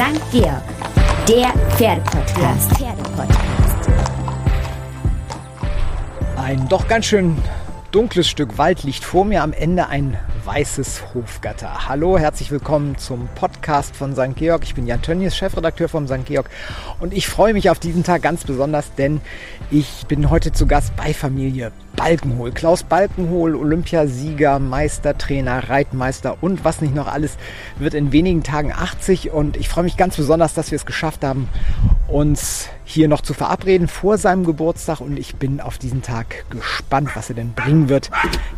St. Georg, der Pferdepodcast. Pferdepodcast. Ein doch ganz schön dunkles Stück Wald liegt vor mir, am Ende ein weißes Hofgatter. Hallo, herzlich willkommen zum Podcast von St. Georg. Ich bin Jan Tönnies, Chefredakteur vom St. Georg und ich freue mich auf diesen Tag ganz besonders, denn ich bin heute zu Gast bei Familie Balkenhol. Klaus Balkenhol, Olympiasieger, Meistertrainer, Reitmeister und was nicht noch alles, wird in wenigen Tagen 80 und ich freue mich ganz besonders, dass wir es geschafft haben, uns hier noch zu verabreden vor seinem Geburtstag und ich bin auf diesen Tag gespannt, was er denn bringen wird.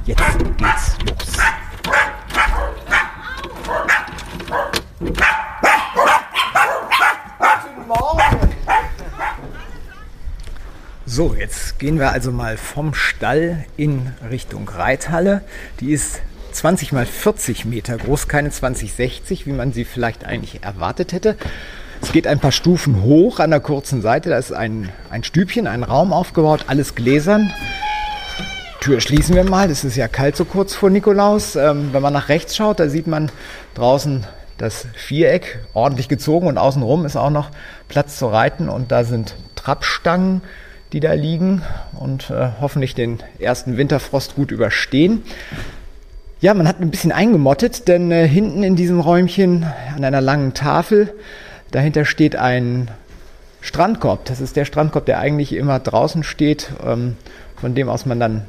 Jetzt geht's los. So, jetzt gehen wir also mal vom Stall in Richtung Reithalle. Die ist 20 mal 40 Meter groß, keine 2060, wie man sie vielleicht eigentlich erwartet hätte. Es geht ein paar Stufen hoch an der kurzen Seite. Da ist ein, ein Stübchen, ein Raum aufgebaut, alles gläsern. Tür schließen wir mal. Es ist ja kalt so kurz vor Nikolaus. Ähm, wenn man nach rechts schaut, da sieht man draußen das Viereck ordentlich gezogen und außenrum ist auch noch Platz zu reiten und da sind Trappstangen die da liegen und äh, hoffentlich den ersten Winterfrost gut überstehen. Ja, man hat ein bisschen eingemottet, denn äh, hinten in diesem Räumchen an einer langen Tafel, dahinter steht ein Strandkorb. Das ist der Strandkorb, der eigentlich immer draußen steht, ähm, von dem aus man dann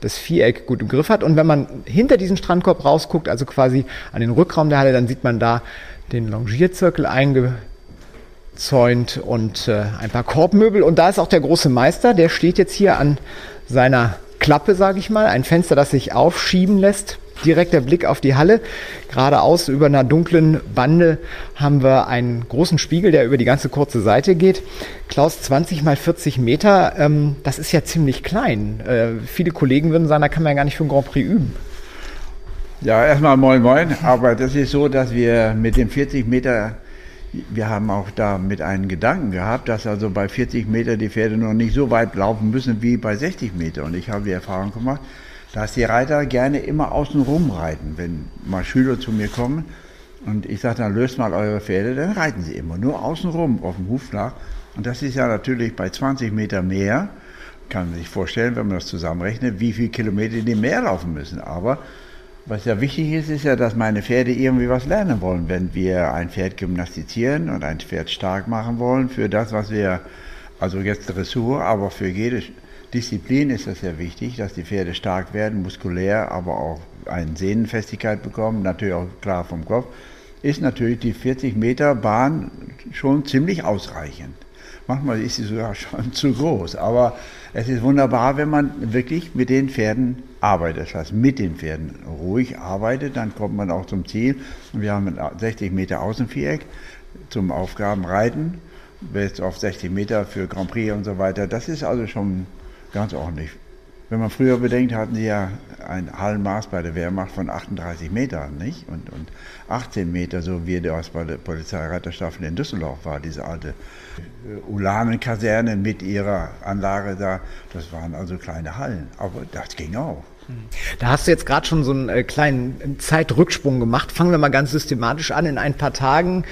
das Viereck gut im Griff hat. Und wenn man hinter diesen Strandkorb rausguckt, also quasi an den Rückraum der Halle, dann sieht man da den Longierzirkel einge eingezäunt und äh, ein paar Korbmöbel. Und da ist auch der große Meister, der steht jetzt hier an seiner Klappe, sage ich mal. Ein Fenster, das sich aufschieben lässt. Direkter Blick auf die Halle. Geradeaus über einer dunklen Bande haben wir einen großen Spiegel, der über die ganze kurze Seite geht. Klaus, 20 mal 40 Meter, ähm, das ist ja ziemlich klein. Äh, viele Kollegen würden sagen, da kann man ja gar nicht für einen Grand Prix üben. Ja, erstmal moin moin. Aber das ist so, dass wir mit dem 40 Meter wir haben auch da mit einem Gedanken gehabt, dass also bei 40 Meter die Pferde noch nicht so weit laufen müssen wie bei 60 Meter. Und ich habe die Erfahrung gemacht, dass die Reiter gerne immer außen rum reiten. Wenn mal Schüler zu mir kommen und ich sage dann, löst mal eure Pferde, dann reiten sie immer nur außen rum auf dem Hufschlag. Und das ist ja natürlich bei 20 Meter mehr, kann man sich vorstellen, wenn man das zusammenrechnet, wie viele Kilometer die mehr laufen müssen. Aber was ja wichtig ist, ist ja, dass meine Pferde irgendwie was lernen wollen. Wenn wir ein Pferd gymnastizieren und ein Pferd stark machen wollen für das, was wir, also jetzt Dressur, aber für jede Disziplin ist das sehr wichtig, dass die Pferde stark werden, muskulär, aber auch eine Sehnenfestigkeit bekommen, natürlich auch klar vom Kopf, ist natürlich die 40 Meter Bahn schon ziemlich ausreichend. Manchmal ist sie sogar schon zu groß, aber es ist wunderbar, wenn man wirklich mit den Pferden arbeitet. Das heißt, mit den Pferden ruhig arbeitet, dann kommt man auch zum Ziel. Wir haben ein 60 Meter Außenviereck zum Aufgabenreiten, bis auf 60 Meter für Grand Prix und so weiter. Das ist also schon ganz ordentlich. Wenn man früher bedenkt, hatten sie ja ein Hallenmaß bei der Wehrmacht von 38 Metern, nicht? Und, und 18 Meter, so wie das bei der Polizeireiterstaffel in Düsseldorf war, diese alte äh, Ulanenkaserne mit ihrer Anlage da. Das waren also kleine Hallen. Aber das ging auch. Da hast du jetzt gerade schon so einen äh, kleinen Zeitrücksprung gemacht. Fangen wir mal ganz systematisch an. In ein paar Tagen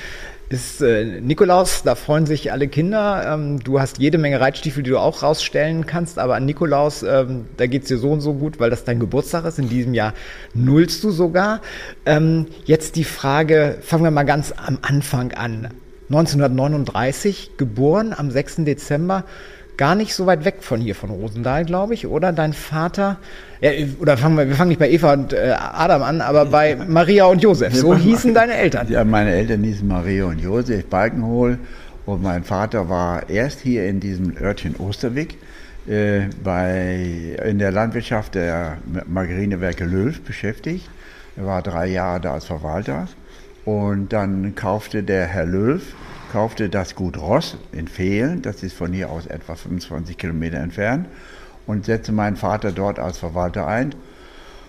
ist äh, Nikolaus, da freuen sich alle Kinder. Ähm, du hast jede Menge Reitstiefel, die du auch rausstellen kannst, aber an Nikolaus, ähm, da geht's dir so und so gut, weil das dein Geburtstag ist. In diesem Jahr nullst du sogar. Ähm, jetzt die Frage, fangen wir mal ganz am Anfang an. 1939 geboren, am 6. Dezember gar nicht so weit weg von hier, von Rosendahl, glaube ich, oder? Dein Vater, ja, oder fangen wir, wir fangen nicht bei Eva und äh, Adam an, aber bei Maria und Josef. So hießen deine Eltern. Ja, meine Eltern hießen Maria und Josef Balkenhol und mein Vater war erst hier in diesem Örtchen Osterwig äh, bei, in der Landwirtschaft der Margarinewerke Löw beschäftigt. Er war drei Jahre da als Verwalter und dann kaufte der Herr Löw kaufte das Gut Ross in Fehlen, das ist von hier aus etwa 25 Kilometer entfernt, und setzte meinen Vater dort als Verwalter ein.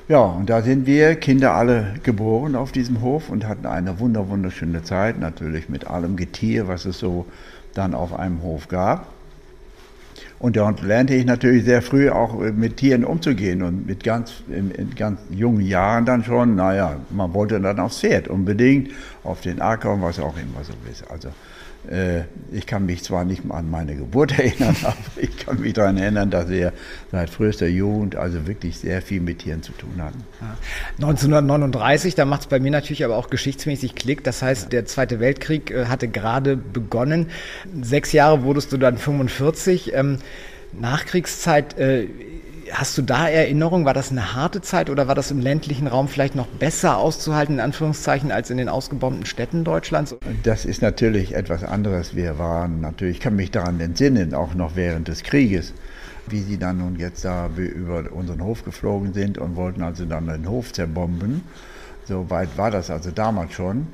Ja, und da sind wir Kinder alle geboren auf diesem Hof und hatten eine wunder wunderschöne Zeit, natürlich mit allem Getier, was es so dann auf einem Hof gab. Und dort lernte ich natürlich sehr früh auch mit Tieren umzugehen und mit ganz, in, ganz jungen Jahren dann schon, naja, man wollte dann aufs Pferd unbedingt, auf den Acker und was auch immer so ist. Also ich kann mich zwar nicht an meine Geburt erinnern, aber ich kann mich daran erinnern, dass wir seit frühester Jugend also wirklich sehr viel mit Tieren zu tun hatten. 1939, da macht es bei mir natürlich aber auch geschichtsmäßig Klick. Das heißt, der Zweite Weltkrieg äh, hatte gerade begonnen. Sechs Jahre wurdest du dann 45. Ähm, Nachkriegszeit äh, Hast du da Erinnerungen? War das eine harte Zeit oder war das im ländlichen Raum vielleicht noch besser auszuhalten, in Anführungszeichen, als in den ausgebombten Städten Deutschlands? Das ist natürlich etwas anderes. Wir waren natürlich, ich kann mich daran entsinnen, auch noch während des Krieges, wie sie dann nun jetzt da über unseren Hof geflogen sind und wollten also dann den Hof zerbomben. So weit war das also damals schon.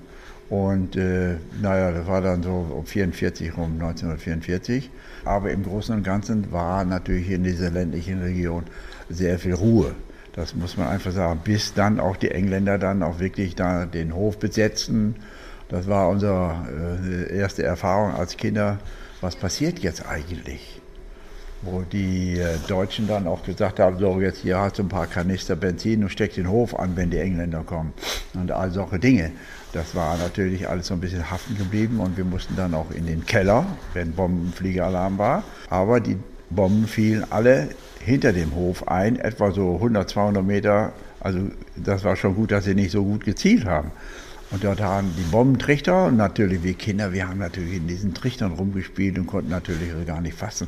Und äh, naja, das war dann so um 44 rum, 1944. Aber im Großen und Ganzen war natürlich in dieser ländlichen Region sehr viel Ruhe. Das muss man einfach sagen. Bis dann auch die Engländer dann auch wirklich da den Hof besetzten. Das war unsere äh, erste Erfahrung als Kinder. Was passiert jetzt eigentlich? Wo die äh, Deutschen dann auch gesagt haben, so jetzt hier hast du ein paar Kanister Benzin und steck den Hof an, wenn die Engländer kommen. Und all solche Dinge. Das war natürlich alles so ein bisschen haften geblieben und wir mussten dann auch in den Keller, wenn Bombenfliegealarm war. Aber die Bomben fielen alle hinter dem Hof ein, etwa so 100, 200 Meter. Also das war schon gut, dass sie nicht so gut gezielt haben. Und dort haben die Bombentrichter und natürlich wir Kinder, wir haben natürlich in diesen Trichtern rumgespielt und konnten natürlich gar nicht fassen,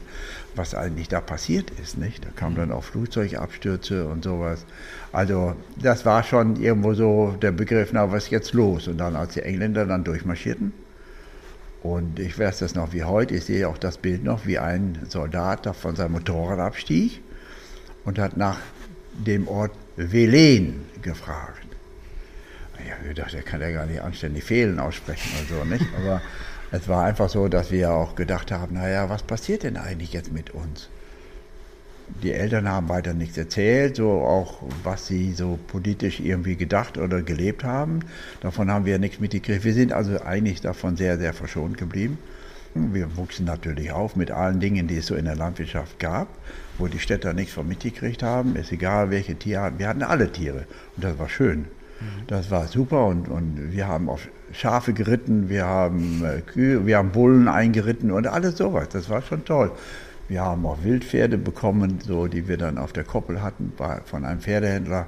was eigentlich da passiert ist. Nicht? Da kamen dann auch Flugzeugabstürze und sowas. Also das war schon irgendwo so der Begriff, na was ist jetzt los? Und dann als die Engländer dann durchmarschierten, und ich weiß das noch wie heute, ich sehe auch das Bild noch, wie ein Soldat da von seinem Motorrad abstieg und hat nach dem Ort Velen gefragt. Ich habe gedacht, der kann ja gar nicht anständig Fehlen aussprechen oder so, nicht? Aber es war einfach so, dass wir auch gedacht haben, naja, was passiert denn eigentlich jetzt mit uns? Die Eltern haben weiter nichts erzählt, so auch was sie so politisch irgendwie gedacht oder gelebt haben. Davon haben wir nichts mitgekriegt. Wir sind also eigentlich davon sehr, sehr verschont geblieben. Wir wuchsen natürlich auf mit allen Dingen, die es so in der Landwirtschaft gab, wo die Städter nichts von mitgekriegt haben. Ist egal, welche Tierarten. Wir hatten alle Tiere und das war schön. Das war super und, und wir haben auf Schafe geritten, wir haben äh, Kühe, wir haben Bullen eingeritten und alles sowas. Das war schon toll. Wir haben auch Wildpferde bekommen, so die wir dann auf der Koppel hatten bei, von einem Pferdehändler.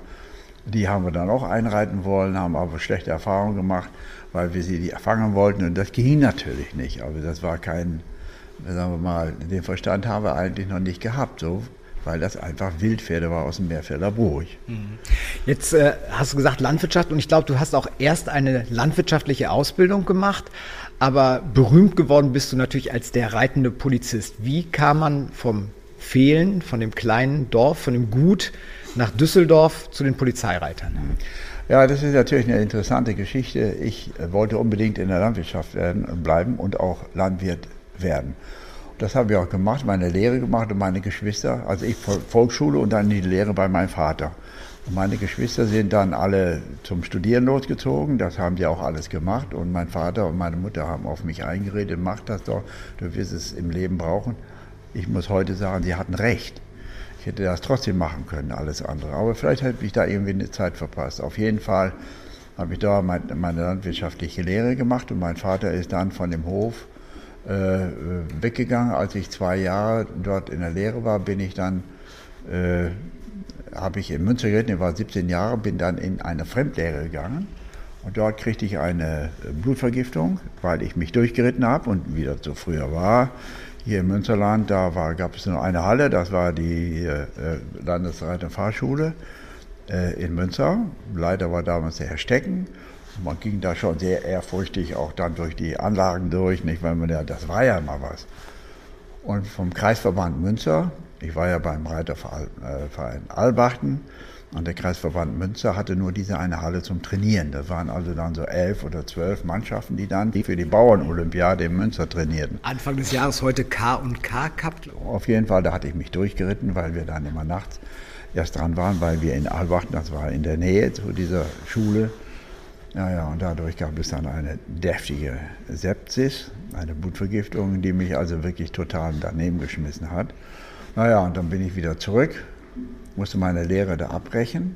Die haben wir dann auch einreiten wollen, haben aber schlechte Erfahrungen gemacht, weil wir sie die fangen wollten und das ging natürlich nicht. Aber das war kein, sagen wir mal, den Verstand haben wir eigentlich noch nicht gehabt. So weil das einfach Wildpferde war aus dem Meerfelder Burg. Mhm. Jetzt äh, hast du gesagt Landwirtschaft und ich glaube, du hast auch erst eine landwirtschaftliche Ausbildung gemacht, aber berühmt geworden bist du natürlich als der reitende Polizist. Wie kam man vom Fehlen, von dem kleinen Dorf, von dem Gut nach Düsseldorf zu den Polizeireitern? Mhm. Ja, das ist natürlich eine interessante Geschichte. Ich wollte unbedingt in der Landwirtschaft werden, bleiben und auch Landwirt werden. Das haben wir auch gemacht, meine Lehre gemacht und meine Geschwister, also ich Volksschule und dann die Lehre bei meinem Vater. Und meine Geschwister sind dann alle zum Studieren losgezogen, das haben die auch alles gemacht und mein Vater und meine Mutter haben auf mich eingeredet, mach das doch, du wirst es im Leben brauchen. Ich muss heute sagen, sie hatten recht. Ich hätte das trotzdem machen können, alles andere. Aber vielleicht hätte ich da irgendwie eine Zeit verpasst. Auf jeden Fall habe ich da meine landwirtschaftliche Lehre gemacht und mein Vater ist dann von dem Hof weggegangen. Als ich zwei Jahre dort in der Lehre war, bin ich dann, äh, habe ich in Münster geritten, ich war 17 Jahre, bin dann in eine Fremdlehre gegangen. Und dort kriegte ich eine Blutvergiftung, weil ich mich durchgeritten habe und wieder so früher war. Hier im Münsterland, da war, gab es nur eine Halle, das war die äh, Landesreiterfahrschule äh, in Münster. Leiter war damals der Herr Stecken. Man ging da schon sehr ehrfurchtig auch dann durch die Anlagen durch, nicht, weil man ja, das war ja mal was. Und vom Kreisverband Münster, ich war ja beim Reiterverein äh, Albachten, und der Kreisverband Münster hatte nur diese eine Halle zum Trainieren. Das waren also dann so elf oder zwölf Mannschaften, die dann für die Bauernolympiade in Münster trainierten. Anfang des Jahres heute K und K Cup. Auf jeden Fall, da hatte ich mich durchgeritten, weil wir dann immer nachts erst dran waren, weil wir in Albachten, das war in der Nähe zu dieser Schule, ja, ja, und dadurch gab es dann eine deftige Sepsis. eine Blutvergiftung, die mich also wirklich total daneben geschmissen hat. Naja, und dann bin ich wieder zurück, musste meine Lehre da abbrechen.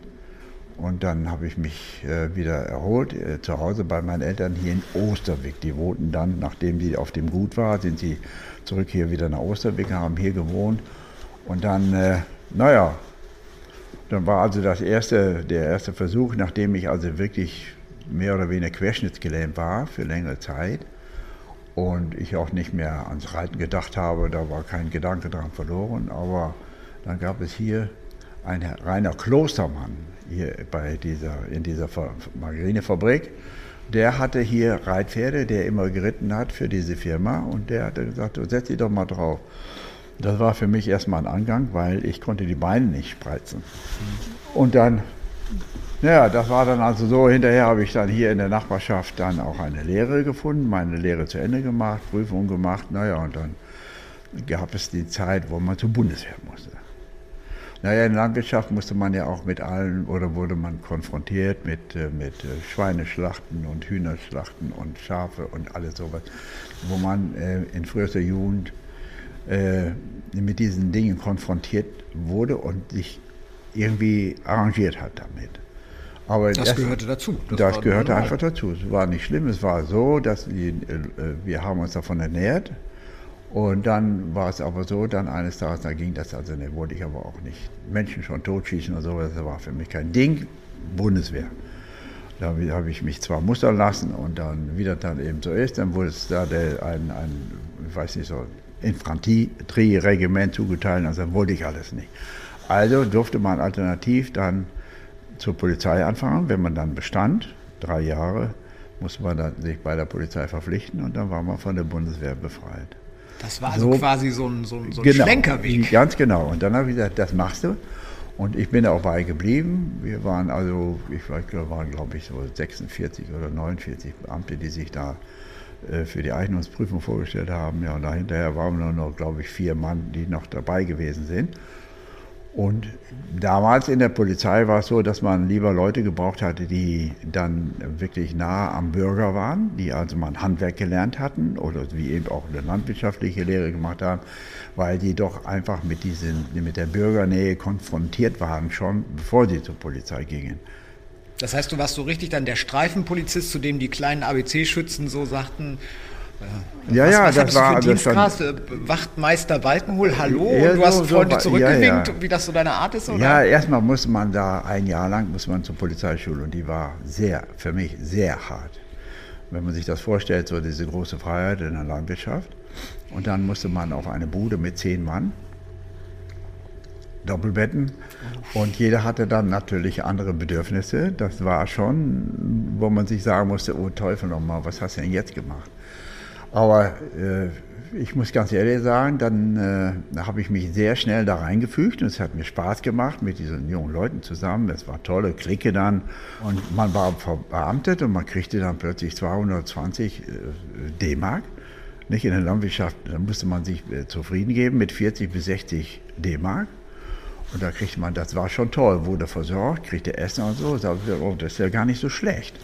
Und dann habe ich mich äh, wieder erholt, äh, zu Hause bei meinen Eltern hier in Osterwig. Die wohnten dann, nachdem sie auf dem Gut war, sind sie zurück hier wieder nach Osterwig, haben hier gewohnt. Und dann, äh, naja, dann war also das erste, der erste Versuch, nachdem ich also wirklich mehr oder weniger querschnittsgelähmt war für längere Zeit und ich auch nicht mehr ans Reiten gedacht habe, da war kein Gedanke dran verloren, aber dann gab es hier ein reiner Klostermann hier bei dieser, in dieser Margarinefabrik. Der hatte hier Reitpferde, der immer geritten hat für diese Firma und der hatte gesagt, setz dich doch mal drauf. Das war für mich erstmal ein Angang, weil ich konnte die Beine nicht spreizen. Und dann, ja, das war dann also so, hinterher habe ich dann hier in der Nachbarschaft dann auch eine Lehre gefunden, meine Lehre zu Ende gemacht, Prüfung gemacht, naja, und dann gab es die Zeit, wo man zur Bundeswehr musste. Naja, in Landwirtschaft musste man ja auch mit allen, oder wurde man konfrontiert mit, äh, mit äh, Schweineschlachten und Hühnerschlachten und Schafe und alles sowas, wo man äh, in frühester Jugend mit diesen Dingen konfrontiert wurde und sich irgendwie arrangiert hat damit. Aber das, das gehörte dazu. Das, das gehörte einfach dazu. Es war nicht schlimm. Es war so, dass wir, äh, wir haben uns davon ernährt. Und dann war es aber so, dann eines Tages, da ging das also, ne, wollte ich aber auch nicht Menschen schon totschießen oder sowas, das war für mich kein Ding. Bundeswehr. Da habe ich mich zwar mustern lassen und dann, wie das dann eben so ist, dann wurde es da der, ein, ein, ich weiß nicht so, Infanterieregiment zugeteilt, also wollte ich alles nicht. Also durfte man alternativ dann zur Polizei anfangen, wenn man dann bestand, drei Jahre, musste man dann sich bei der Polizei verpflichten und dann war man von der Bundeswehr befreit. Das war also so, quasi so ein, so ein, so ein genau, Schlenkerweg. Ganz genau. Und dann habe ich gesagt, das machst du. Und ich bin auch bei geblieben. Wir waren also, ich waren glaube ich so 46 oder 49 Beamte, die sich da äh, für die Eignungsprüfung vorgestellt haben. Ja, und dahinterher waren wir nur noch, glaube ich, vier Mann, die noch dabei gewesen sind. Und damals in der Polizei war es so, dass man lieber Leute gebraucht hatte, die dann wirklich nah am Bürger waren, die also mal ein Handwerk gelernt hatten oder wie eben auch eine landwirtschaftliche Lehre gemacht haben, weil die doch einfach mit, diesen, mit der Bürgernähe konfrontiert waren, schon bevor sie zur Polizei gingen. Das heißt, du warst so richtig dann der Streifenpolizist, zu dem die kleinen ABC-Schützen so sagten, ja, was, ja, was das war für Dienstgrad? Äh, Wachtmeister Walkenhol, hallo, ja, und du hast so, freundlich so, zurückgewinkt, ja, ja. wie das so deine Art ist, oder? Ja, erstmal musste man da ein Jahr lang muss man zur Polizeischule und die war sehr, für mich sehr hart. Wenn man sich das vorstellt, so diese große Freiheit in der Landwirtschaft. Und dann musste man auf eine Bude mit zehn Mann Doppelbetten. Und jeder hatte dann natürlich andere Bedürfnisse. Das war schon, wo man sich sagen musste, oh Teufel nochmal, was hast du denn jetzt gemacht? Aber äh, ich muss ganz ehrlich sagen, dann äh, habe ich mich sehr schnell da reingefügt und es hat mir Spaß gemacht mit diesen jungen Leuten zusammen. Es war tolle Clique dann und man war verbeamtet und man kriegte dann plötzlich 220 äh, D-Mark. Nicht in der Landwirtschaft, da musste man sich äh, zufrieden geben mit 40 bis 60 D-Mark. Und da kriegt man, das war schon toll, wurde versorgt, kriegte Essen und so. Oh, das ist ja gar nicht so schlecht.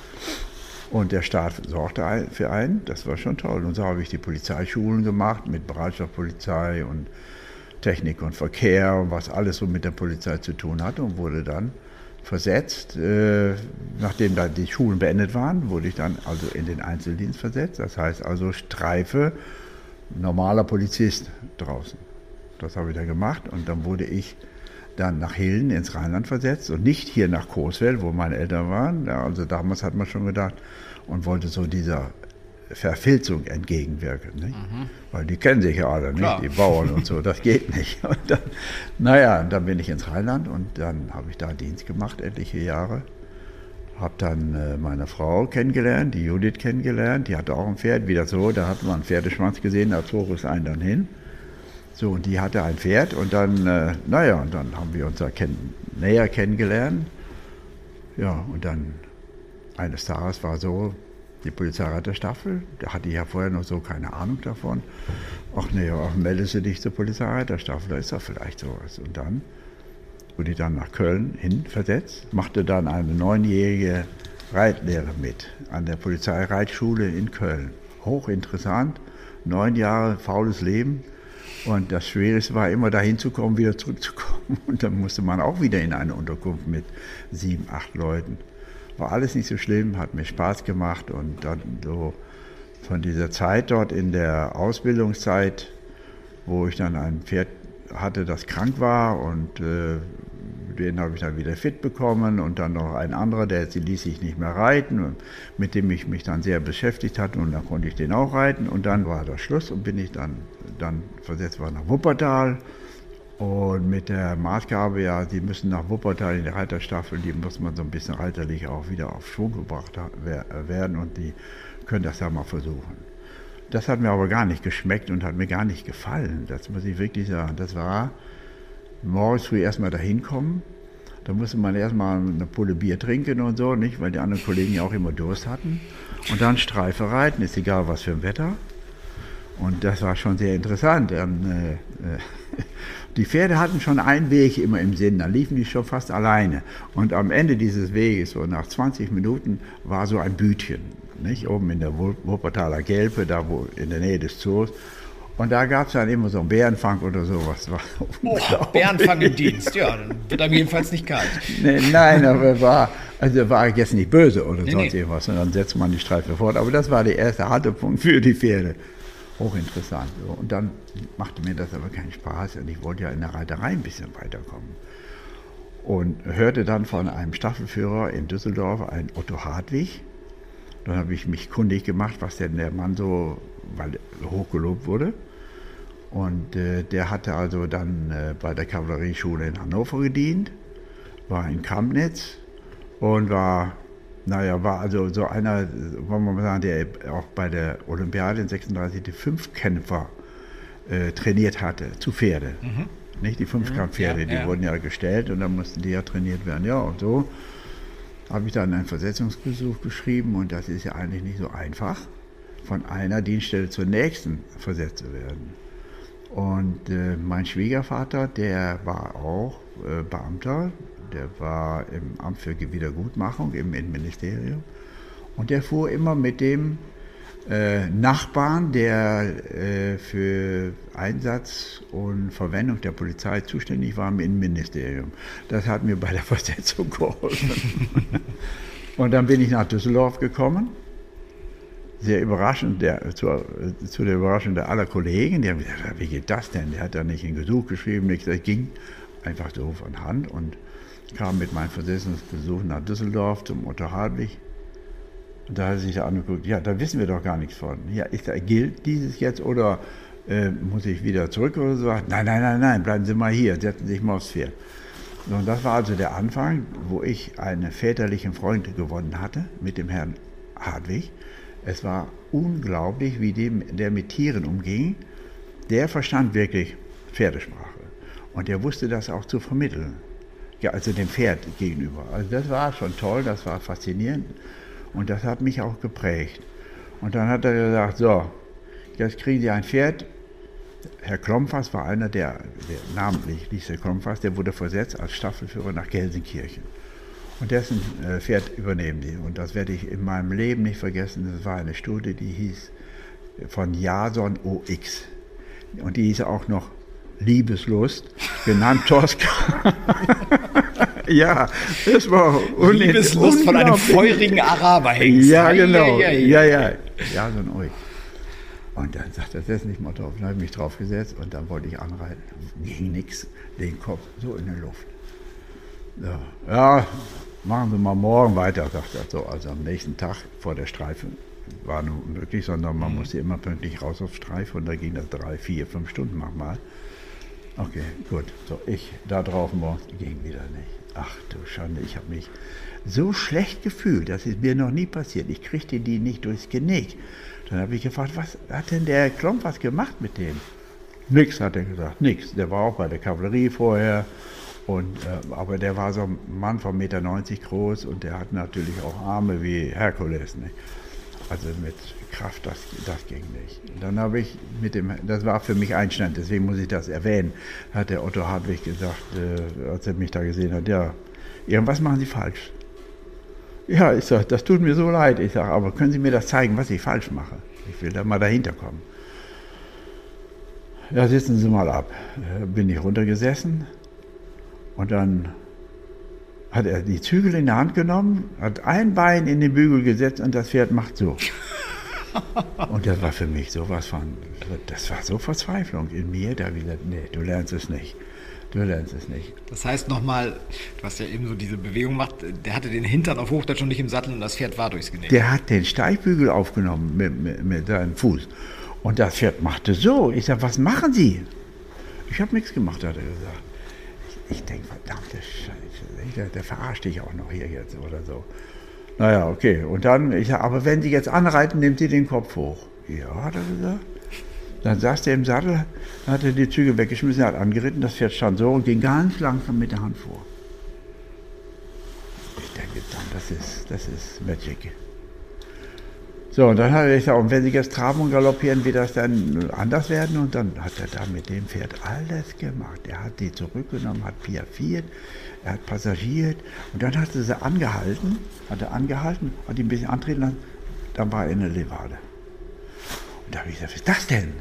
Und der Staat sorgte für einen, das war schon toll. Und so habe ich die Polizeischulen gemacht mit Bereitschaftspolizei und Technik und Verkehr und was alles so mit der Polizei zu tun hatte und wurde dann versetzt. Äh, nachdem da die Schulen beendet waren, wurde ich dann also in den Einzeldienst versetzt. Das heißt also Streife, normaler Polizist draußen. Das habe ich dann gemacht und dann wurde ich dann nach Hilden ins Rheinland versetzt und nicht hier nach Coesfeld, wo meine Eltern waren. Ja, also damals hat man schon gedacht und wollte so dieser Verfilzung entgegenwirken. Mhm. Weil die kennen sich ja alle, nicht? die Bauern und so, das geht nicht. Und dann, naja, dann bin ich ins Rheinland und dann habe ich da Dienst gemacht, etliche Jahre. Habe dann äh, meine Frau kennengelernt, die Judith kennengelernt, die hatte auch ein Pferd, wieder so, da hat man einen Pferdeschwanz gesehen, da zog es einen dann hin. So, und die hatte ein Pferd und dann, äh, naja, und dann haben wir uns da kenn näher kennengelernt. Ja, und dann eines Tages war so, die Polizeireiterstaffel, da hatte ich ja vorher noch so keine Ahnung davon. Ach nee, ach, meldest du dich zur Polizeireiterstaffel, da ist doch vielleicht sowas. Und dann wurde ich dann nach Köln hin versetzt, machte dann eine neunjährige Reitlehre mit an der Polizeireitschule in Köln. Hochinteressant neun Jahre faules Leben. Und das Schwierigste war immer dahin zu kommen, wieder zurückzukommen. Und dann musste man auch wieder in eine Unterkunft mit sieben, acht Leuten. War alles nicht so schlimm, hat mir Spaß gemacht und dann so von dieser Zeit dort in der Ausbildungszeit, wo ich dann ein Pferd hatte, das krank war und äh, den habe ich dann wieder fit bekommen und dann noch ein anderer, der sie ließ sich nicht mehr reiten, mit dem ich mich dann sehr beschäftigt hatte und dann konnte ich den auch reiten und dann war das Schluss und bin ich dann, dann versetzt worden nach Wuppertal und mit der Maßgabe, ja, die müssen nach Wuppertal in der Reiterstaffel, die muss man so ein bisschen reiterlich auch wieder auf Schwung gebracht werden und die können das ja mal versuchen. Das hat mir aber gar nicht geschmeckt und hat mir gar nicht gefallen. Das muss ich wirklich sagen. Das war morgens früh erstmal dahin kommen. Da musste man erstmal eine Pulle Bier trinken und so, nicht? Weil die anderen Kollegen ja auch immer Durst hatten. Und dann Streife reiten, ist egal was für ein Wetter. Und das war schon sehr interessant. Ähm, äh, äh, die Pferde hatten schon einen Weg immer im Sinn, da liefen die schon fast alleine. Und am Ende dieses Weges, so nach 20 Minuten, war so ein Bütchen, nicht? oben in der Wuppertaler Gelpe, da wo in der Nähe des Zoos. Und da gab es dann immer so einen Bärenfang oder sowas. Oh, Bärenfang im Dienst, ja, dann wird einem jedenfalls nicht kalt. Nee, nein, aber war, also war jetzt nicht böse oder nee, sonst nee. irgendwas, und dann setzt man die Streife fort. Aber das war der erste harte Punkt für die Pferde. Hochinteressant. Und dann machte mir das aber keinen Spaß und ich wollte ja in der Reiterei ein bisschen weiterkommen. Und hörte dann von einem Staffelführer in Düsseldorf, ein Otto Hartwig. Dann habe ich mich kundig gemacht, was denn der Mann so, weil hochgelobt wurde. Und äh, der hatte also dann äh, bei der Kavallerieschule in Hannover gedient, war in Kamnitz und war, naja, war also so einer, wollen wir mal sagen, der auch bei der Olympiade in 36 die Fünfkämpfer äh, trainiert hatte, zu Pferde. Mhm. Nicht die Fünfkampfpferde, mhm, ja, die ja. wurden ja gestellt und dann mussten die ja trainiert werden. Ja, und so habe ich dann einen Versetzungsbesuch geschrieben und das ist ja eigentlich nicht so einfach, von einer Dienststelle zur nächsten versetzt zu werden. Und äh, mein Schwiegervater, der war auch äh, Beamter, der war im Amt für Wiedergutmachung im Innenministerium. Und der fuhr immer mit dem äh, Nachbarn, der äh, für Einsatz und Verwendung der Polizei zuständig war im Innenministerium. Das hat mir bei der Versetzung geholfen. und dann bin ich nach Düsseldorf gekommen sehr überraschend, der, zu, zu, der Überraschung der aller Kollegen, die haben gesagt, wie geht das denn? Der hat da nicht ein Gesuch geschrieben, nichts. Das ging einfach so von Hand und kam mit meinem Versessensbesuch nach Düsseldorf zum Otto Hartwig. Und da hat er sich da angeguckt, ja, da wissen wir doch gar nichts von. Ja, ist, gilt dieses jetzt oder äh, muss ich wieder zurück oder so? Nein, nein, nein, nein, bleiben Sie mal hier, setzen Sie sich mal aufs Pferd. Und das war also der Anfang, wo ich einen väterlichen Freund gewonnen hatte mit dem Herrn Hartwig. Es war unglaublich, wie dem, der mit Tieren umging. Der verstand wirklich Pferdesprache. Und der wusste das auch zu vermitteln. Ja, also dem Pferd gegenüber. Also das war schon toll, das war faszinierend. Und das hat mich auch geprägt. Und dann hat er gesagt, so, jetzt kriegen Sie ein Pferd. Herr Klompfers war einer der, der namentlich, Lisa Klompfers, der wurde versetzt als Staffelführer nach Gelsenkirchen. Und dessen äh, Pferd übernehmen die. Und das werde ich in meinem Leben nicht vergessen. Das war eine Studie, die hieß von Jason OX. Und die hieß auch noch Liebeslust, genannt Tosca. ja, das war Liebeslust von einem feurigen Araberhengst. Ja, genau. Ja, ja, ja. Jason OX. Und dann sagt er, setz nicht mal drauf. Dann habe ich mich drauf gesetzt und dann wollte ich anreiten. Ging nichts, den Kopf so in der Luft. Ja, ja machen Sie mal morgen weiter, sagt er so. Also am nächsten Tag vor der Streife war nur möglich, sondern man mhm. musste immer pünktlich raus auf Streife und da ging das drei, vier, fünf Stunden manchmal. Okay, gut. So, ich da drauf morgens ging wieder nicht. Ach du Schande, ich habe mich so schlecht gefühlt, das ist mir noch nie passiert. Ich kriegte die nicht durchs Genick. Dann habe ich gefragt, was hat denn der Klomp was gemacht mit dem? Nix, hat er gesagt, nix. Der war auch bei der Kavallerie vorher und, äh, aber der war so ein Mann von 1,90 Meter groß und der hat natürlich auch Arme wie Herkules. Nicht? Also mit Kraft, das, das ging nicht. Dann habe ich mit dem, das war für mich Einstand, deswegen muss ich das erwähnen, hat der Otto Hartwig gesagt, äh, als er mich da gesehen hat, ja, irgendwas machen Sie falsch. Ja, ich sage, das tut mir so leid. Ich sage, aber können Sie mir das zeigen, was ich falsch mache? Ich will da mal dahinter kommen. ja, sitzen Sie mal ab. Äh, Bin ich runtergesessen und dann hat er die Zügel in der Hand genommen, hat ein Bein in den Bügel gesetzt und das Pferd macht so. Und das war für mich sowas von, das war so Verzweiflung in mir, da habe ich gesagt, nee, du lernst es nicht. Du lernst es nicht. Das heißt nochmal, du hast ja eben so diese Bewegung gemacht, der hatte den Hintern auf Hochdeutsch schon nicht im Sattel und das Pferd war durchs Genick. Der hat den Steigbügel aufgenommen mit, mit, mit seinem Fuß. Und das Pferd machte so. Ich sage, was machen Sie? Ich habe nichts gemacht, hat er gesagt. Ich, denke, verdammte Scheiße, der, der verarscht dich auch noch hier jetzt oder so. Naja, okay. Und dann, ich aber wenn Sie jetzt anreiten, nimmt Sie den Kopf hoch. Ja, hat er gesagt. Dann saß der im Sattel, hat er die Züge weggeschmissen, hat angeritten, das Pferd stand so und ging ganz langsam mit der Hand vor. Ich denke das ist, das ist Magic. So, und dann hat er gesagt, und wenn Sie jetzt traben und galoppieren, wird das dann anders werden? Und dann hat er da mit dem Pferd alles gemacht. Er hat die zurückgenommen, hat piaffiert, er hat passagiert und dann hat er sie angehalten, hat er angehalten, hat ihn ein bisschen antreten lassen, dann war er in der Levade. Und da habe ich gesagt, was ist das denn?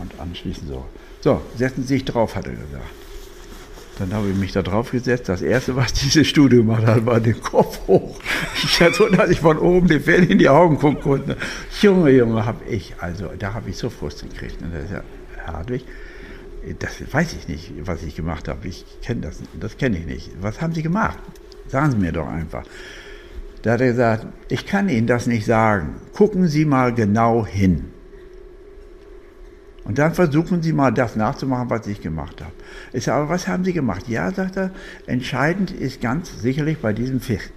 Und anschließend so, so, setzen Sie sich drauf, hat er gesagt. Dann habe ich mich da drauf gesetzt. Das erste, was diese Studie gemacht hat, war den Kopf hoch. Ich hatte so, dass ich von oben den Fell in die Augen gucken konnte. Junge, Junge, habe ich, also da habe ich so Frust gekriegt. Und das ist ja Hartwig. Das weiß ich nicht, was ich gemacht habe. Ich kenne das, das kenne ich nicht. Was haben Sie gemacht? Sagen Sie mir doch einfach. Da hat er gesagt, ich kann Ihnen das nicht sagen. Gucken Sie mal genau hin. Und dann versuchen Sie mal das nachzumachen, was ich gemacht habe. Ich sage, aber was haben Sie gemacht? Ja, sagt er, entscheidend ist ganz sicherlich bei diesem Pferd,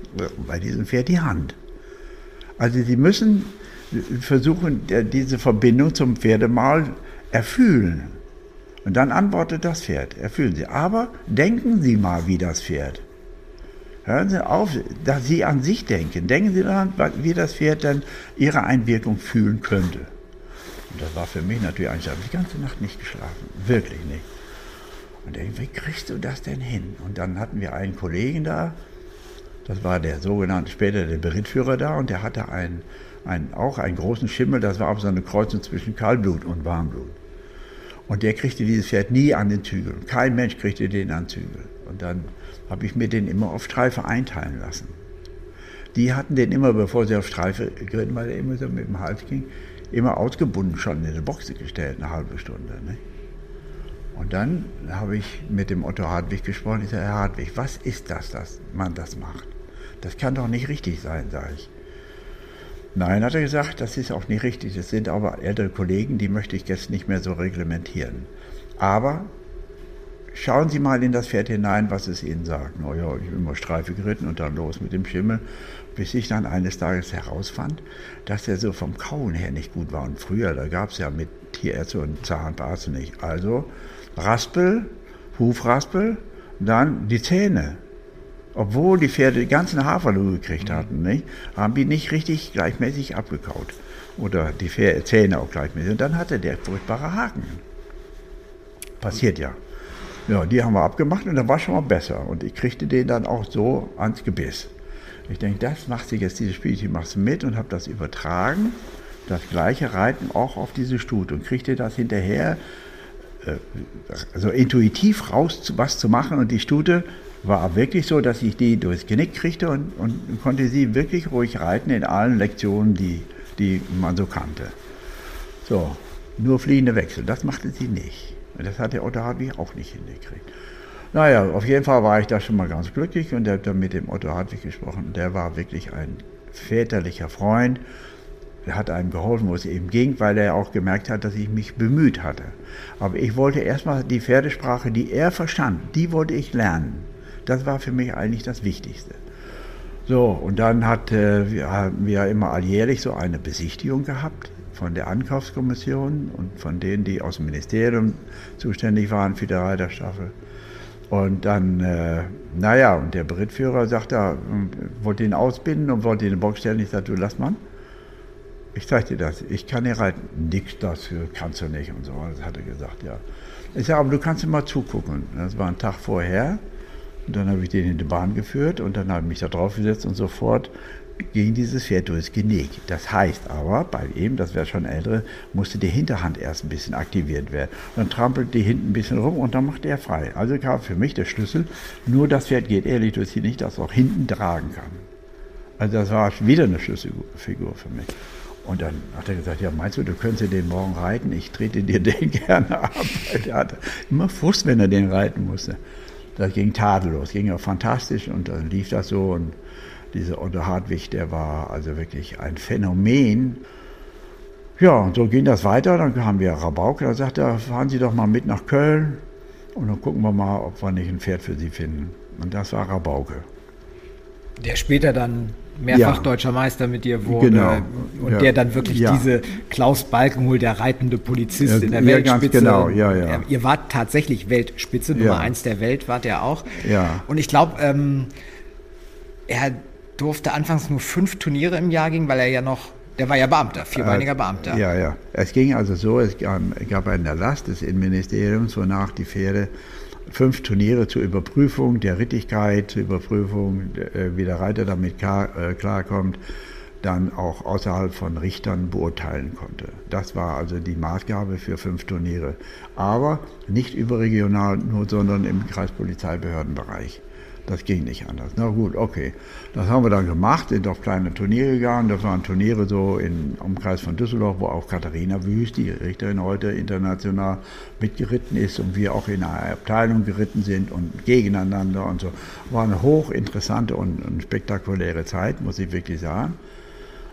bei diesem Pferd die Hand. Also Sie müssen versuchen, diese Verbindung zum Pferdemal erfühlen. Und dann antwortet das Pferd, erfüllen Sie. Aber denken Sie mal wie das Pferd. Hören Sie auf, dass Sie an sich denken. Denken Sie daran, wie das Pferd dann Ihre Einwirkung fühlen könnte. Und das war für mich natürlich eigentlich, ich habe die ganze Nacht nicht geschlafen. Wirklich nicht. Und ich, wie kriegst du das denn hin? Und dann hatten wir einen Kollegen da, das war der sogenannte, später der Berittführer da, und der hatte einen, einen, auch einen großen Schimmel, das war aber so eine Kreuzung zwischen Kaltblut und Warmblut. Und der kriegte dieses Pferd nie an den Zügel. Kein Mensch kriegte den an den Zügel. Und dann habe ich mir den immer auf Streife einteilen lassen. Die hatten den immer, bevor sie auf Streife geritten, weil er immer so mit dem Hals ging, immer ausgebunden schon in eine Boxe gestellt, eine halbe Stunde. Ne? Und dann habe ich mit dem Otto Hartwig gesprochen. Ich sage, Herr Hartwig, was ist das, dass man das macht? Das kann doch nicht richtig sein, sage ich. Nein, hat er gesagt, das ist auch nicht richtig. Das sind aber ältere Kollegen, die möchte ich jetzt nicht mehr so reglementieren. Aber schauen Sie mal in das Pferd hinein, was es Ihnen sagt. Na ja, ich bin immer Streife geritten und dann los mit dem Schimmel, bis ich dann eines Tages herausfand, dass er so vom Kauen her nicht gut war. Und früher, da gab es ja mit Tierärzte und Zahnarzt nicht. Also Raspel, Hufraspel, dann die Zähne. Obwohl die Pferde die ganzen Haferlue gekriegt hatten, nicht, haben die nicht richtig gleichmäßig abgekaut. Oder die Zähne auch gleichmäßig. Und dann hatte der furchtbare Haken. Passiert ja. Ja, die haben wir abgemacht und dann war schon mal besser. Und ich kriegte den dann auch so ans Gebiss. Ich denke, das macht sich jetzt dieses Spielchen, machst du mit und habe das übertragen. Das gleiche Reiten auch auf diese Stute und kriegte das hinterher äh, also intuitiv raus, was zu machen. Und die Stute war wirklich so, dass ich die durchs Genick kriegte und, und konnte sie wirklich ruhig reiten in allen Lektionen, die, die man so kannte. So, nur fliehende Wechsel, das machte sie nicht. Das hat der Otto Hartwig auch nicht hingekriegt. Naja, auf jeden Fall war ich da schon mal ganz glücklich und habe dann mit dem Otto Hartwig gesprochen. Der war wirklich ein väterlicher Freund. Der hat einem geholfen, wo es eben ging, weil er auch gemerkt hat, dass ich mich bemüht hatte. Aber ich wollte erstmal die Pferdesprache, die er verstand, die wollte ich lernen. Das war für mich eigentlich das Wichtigste. So, und dann hat, äh, wir haben wir immer alljährlich so eine Besichtigung gehabt von der Ankaufskommission und von denen, die aus dem Ministerium zuständig waren für die Reiterstaffel. Und dann, äh, naja, und der Berittführer sagte, er wollte ihn ausbinden und wollte ihn in den Box stellen. Ich sagte, du lass mal, ich zeig dir das, ich kann hier reiten. Nix, das kannst du nicht und so. Das hat er gesagt, ja. Ich sage, aber du kannst ihm mal zugucken. Das war ein Tag vorher. Und dann habe ich den in die Bahn geführt und dann habe ich mich da drauf gesetzt und sofort ging dieses Pferd durchs Genick. Das heißt aber, bei ihm, das wäre schon ältere, musste die Hinterhand erst ein bisschen aktiviert werden. Dann trampelt die hinten ein bisschen rum und dann macht er frei. Also kam für mich der Schlüssel, nur das Pferd geht ehrlich durchs Genick, das auch hinten tragen kann. Also das war wieder eine Schlüsselfigur für mich. Und dann hat er gesagt, ja, meinst du, du könntest den morgen reiten? Ich trete dir den gerne ab. Der hatte immer Frust, wenn er den reiten musste. Das ging tadellos, ging ja fantastisch und dann lief das so. Und dieser Otto Hartwig, der war also wirklich ein Phänomen. Ja, und so ging das weiter. Dann haben wir Rabauke, da sagt er, fahren Sie doch mal mit nach Köln und dann gucken wir mal, ob wir nicht ein Pferd für Sie finden. Und das war Rabauke. Der später dann mehrfach ja. deutscher Meister mit dir wurde genau. und ja. der dann wirklich ja. diese Klaus Balkenhol, der reitende Polizist in der Weltspitze. Genau. Ja, ja. Ihr wart tatsächlich Weltspitze, Nummer eins der Welt wart ihr auch. Ja. Und ich glaube, ähm, er durfte anfangs nur fünf Turniere im Jahr gehen, weil er ja noch der war ja Beamter, vierbeiniger äh, Beamter. Ja, ja. Es ging also so, es gab einen Erlass des Innenministeriums, wonach die Pferde fünf Turniere zur Überprüfung der Rittigkeit, zur Überprüfung, äh, wie der Reiter damit klar, äh, klarkommt, dann auch außerhalb von Richtern beurteilen konnte. Das war also die Maßgabe für fünf Turniere. Aber nicht überregional nur, sondern im Kreispolizeibehördenbereich. Das ging nicht anders. Na gut, okay. Das haben wir dann gemacht, sind auf kleine Turniere gegangen. Das waren Turniere so im Umkreis von Düsseldorf, wo auch Katharina Wüst, die Richterin heute international mitgeritten ist und wir auch in einer Abteilung geritten sind und gegeneinander und so. War eine hochinteressante und, und spektakuläre Zeit, muss ich wirklich sagen.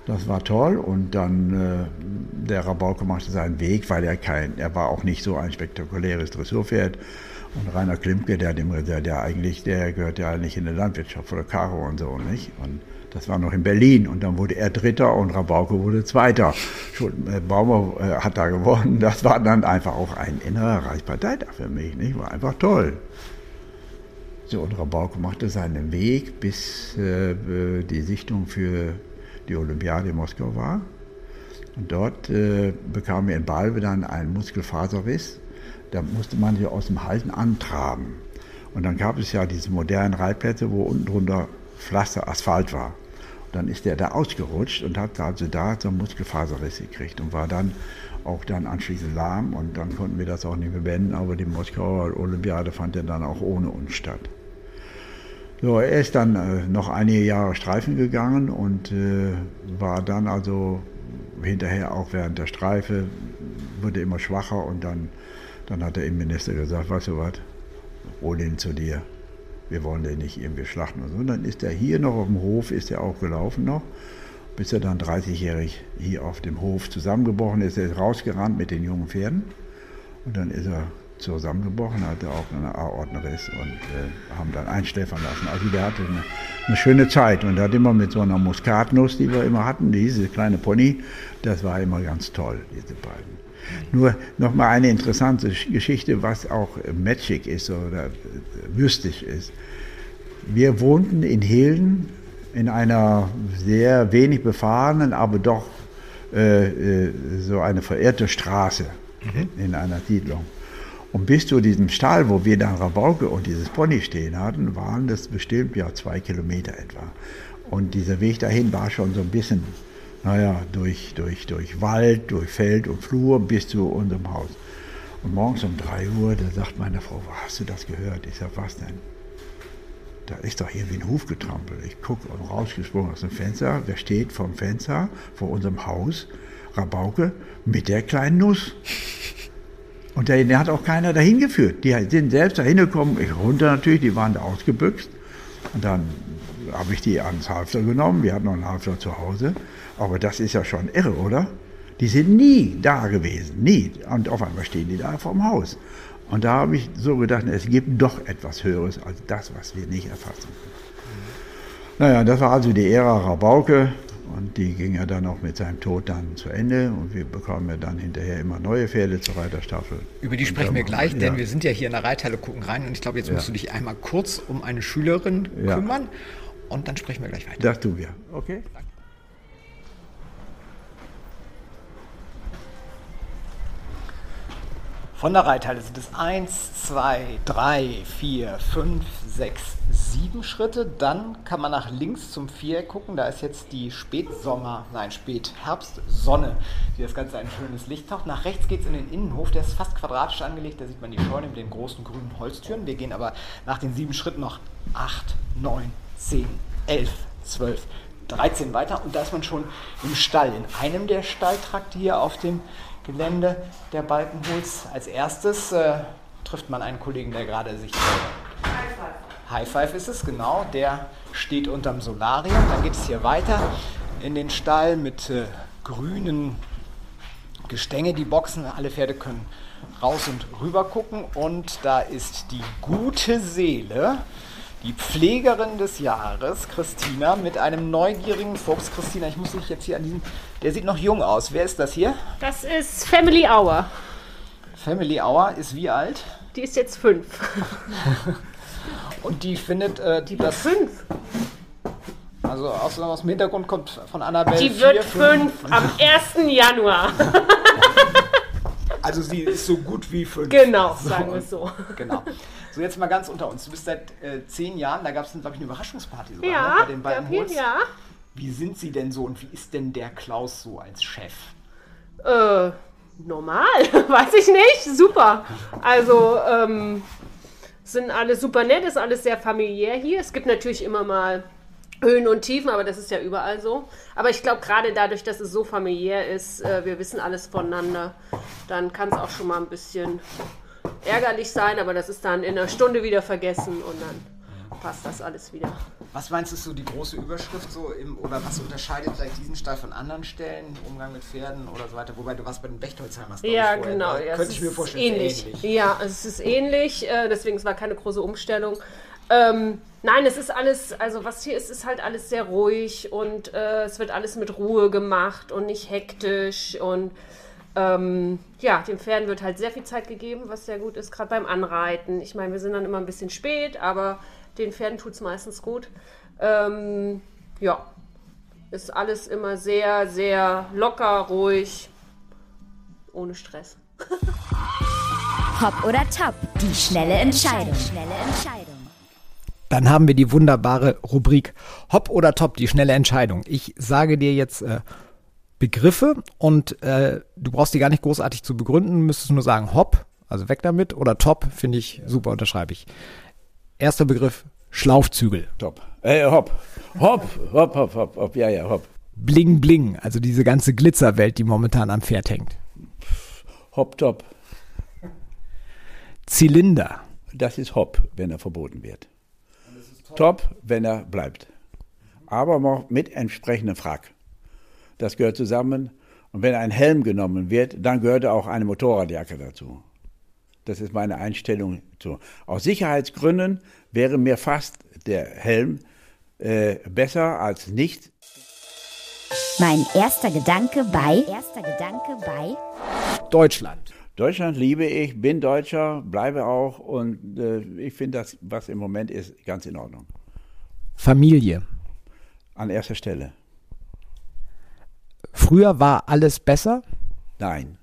Das war toll und dann äh, der Rabauke machte seinen Weg, weil er kein, er war auch nicht so ein spektakuläres Dressurpferd und Rainer Klimke, der, dem, der, der eigentlich, der gehört ja nicht in der Landwirtschaft oder Caro und so, nicht? Und das war noch in Berlin und dann wurde er Dritter und Rabauke wurde Zweiter. Äh, Baumer äh, hat da gewonnen. Das war dann einfach auch ein innerer Reichsparteitag für mich, nicht? War einfach toll. So, und Rabauke machte seinen Weg, bis äh, die Sichtung für die Olympiade in Moskau war. Und dort äh, bekam er in Balve dann einen Muskelfaserriss da musste man sich aus dem Halten antraben. Und dann gab es ja diese modernen Reitplätze, wo unten drunter Pflaster, Asphalt war. Und dann ist der da ausgerutscht und hat also da so einen Muskelfaserriss gekriegt und war dann auch dann anschließend lahm und dann konnten wir das auch nicht mehr beenden, aber die Moskauer Olympiade fand ja dann auch ohne uns statt. So, er ist dann äh, noch einige Jahre Streifen gegangen und äh, war dann also hinterher auch während der Streife, wurde immer schwacher und dann dann hat der Innenminister gesagt, weißt du was, hol ihn zu dir. Wir wollen den nicht irgendwie schlachten und dann ist er hier noch auf dem Hof, ist er auch gelaufen noch, bis er dann 30-jährig hier auf dem Hof zusammengebrochen ist. Er ist rausgerannt mit den jungen Pferden und dann ist er zusammengebrochen, hatte auch einen Aortenriss und äh, haben dann einschläfern lassen. Also der hatte eine, eine, schöne Zeit und hat immer mit so einer Muskatnuss, die wir immer hatten, diese kleine Pony, das war immer ganz toll, diese beiden. Nur noch mal eine interessante Geschichte, was auch magic ist oder mystisch ist. Wir wohnten in Hilden in einer sehr wenig befahrenen, aber doch äh, äh so eine verirrte Straße mhm. in einer Siedlung. Und bis zu diesem Stall, wo wir dann Rabauke und dieses Pony stehen hatten, waren das bestimmt ja zwei Kilometer etwa. Und dieser Weg dahin war schon so ein bisschen naja, durch, durch, durch Wald, durch Feld und Flur bis zu unserem Haus. Und morgens um 3 Uhr, da sagt meine Frau, hast du das gehört? Ich sage, was denn? Da ist doch hier wie ein Huf getrampelt. Ich gucke rausgesprungen aus dem Fenster. Wer steht vom Fenster vor unserem Haus? Rabauke mit der kleinen Nuss. Und der, der hat auch keiner dahin geführt. Die sind selbst dahin gekommen. Ich runter natürlich, die waren da ausgebüxt. Und dann habe ich die ans Halfter genommen. Wir hatten noch einen Halfter zu Hause. Aber das ist ja schon irre, oder? Die sind nie da gewesen, nie. Und auf einmal stehen die da vorm Haus. Und da habe ich so gedacht, es gibt doch etwas Höheres als das, was wir nicht erfassen können. Naja, das war also die Ära Rabauke und die ging ja dann auch mit seinem Tod dann zu Ende und wir bekamen ja dann hinterher immer neue Pferde zur Reiterstaffel. Über die sprechen wir gleich, denn ja. wir sind ja hier in der Reithalle, gucken rein und ich glaube, jetzt ja. musst du dich einmal kurz um eine Schülerin kümmern und dann sprechen wir gleich weiter. Das tun wir. Okay. Danke. Von der Reithalle sind es 1, 2, 3, 4, 5, 6, 7 Schritte. Dann kann man nach links zum Viereck gucken. Da ist jetzt die Spätsommer, nein, Spätherbstsonne, die das Ganze ein schönes Licht taucht. Nach rechts geht es in den Innenhof. Der ist fast quadratisch angelegt. Da sieht man die Scheune mit den großen grünen Holztüren. Wir gehen aber nach den sieben Schritten noch 8, 9, 10, 11, 12, 13 weiter. Und da ist man schon im Stall. In einem der Stalltrakte hier auf dem Gelände der Balkenholz. Als erstes äh, trifft man einen Kollegen, der gerade sich. High Five. High Five ist es, genau. Der steht unterm Solarium. Dann geht es hier weiter in den Stall mit äh, grünen Gestänge. Die Boxen, alle Pferde können raus und rüber gucken. Und da ist die gute Seele die Pflegerin des Jahres, Christina, mit einem neugierigen Fuchs. Christina, ich muss dich jetzt hier an diesem. Der sieht noch jung aus. Wer ist das hier? Das ist Family Hour. Family Hour ist wie alt? Die ist jetzt fünf. Und die findet äh, die das fünf. Also aus, aus dem Hintergrund kommt von Annabelle. Die wird fünf am 1. Januar. Also sie ist so gut wie fünf. Genau, so. sagen wir es so. Genau. So, jetzt mal ganz unter uns. Du bist seit äh, zehn Jahren, da gab es, glaube ich, eine Überraschungsparty sogar ja, ne, bei den beiden Holz. Ja. Wie sind sie denn so und wie ist denn der Klaus so als Chef? Äh, normal, weiß ich nicht. Super. Also, ähm, sind alle super nett, ist alles sehr familiär hier. Es gibt natürlich immer mal Höhen und Tiefen, aber das ist ja überall so. Aber ich glaube, gerade dadurch, dass es so familiär ist, äh, wir wissen alles voneinander, dann kann es auch schon mal ein bisschen ärgerlich sein, aber das ist dann in einer Stunde wieder vergessen und dann passt das alles wieder. Was meinst du, ist so die große Überschrift so im, oder was unterscheidet vielleicht diesen Stall von anderen Stellen, Umgang mit Pferden oder so weiter? Wobei du was bei den Bechtolzheimers Ja, ich, genau. Ja, Könnte ich mir vorstellen, ähnlich. ähnlich. Ja, es ist ähnlich, äh, deswegen es war keine große Umstellung. Ähm, nein, es ist alles, also was hier ist, ist halt alles sehr ruhig und äh, es wird alles mit Ruhe gemacht und nicht hektisch und ähm, ja, den Pferden wird halt sehr viel Zeit gegeben, was sehr gut ist, gerade beim Anreiten. Ich meine, wir sind dann immer ein bisschen spät, aber den Pferden tut es meistens gut. Ähm, ja, ist alles immer sehr, sehr locker, ruhig, ohne Stress. Hopp oder top, die schnelle Entscheidung. Schnelle Entscheidung. Dann haben wir die wunderbare Rubrik Hopp oder Top, die schnelle Entscheidung. Ich sage dir jetzt äh, Begriffe und äh, du brauchst die gar nicht großartig zu begründen, müsstest nur sagen Hopp, also weg damit, oder Top, finde ich super, unterschreibe ich. Erster Begriff, Schlaufzügel. Top. Äh, hopp. Hopp, hopp, hopp, hopp, hopp, ja, ja, hopp. Bling, bling, also diese ganze Glitzerwelt, die momentan am Pferd hängt. Hopp, top. Zylinder. Das ist Hopp, wenn er verboten wird top, wenn er bleibt. Aber noch mit entsprechendem Frack. Das gehört zusammen. Und wenn ein Helm genommen wird, dann gehört auch eine Motorradjacke dazu. Das ist meine Einstellung zu. Aus Sicherheitsgründen wäre mir fast der Helm äh, besser als nicht. Mein erster Gedanke bei erster Gedanke bei Deutschland. Deutschland liebe ich, bin Deutscher, bleibe auch und äh, ich finde das, was im Moment ist, ganz in Ordnung. Familie. An erster Stelle. Früher war alles besser? Nein.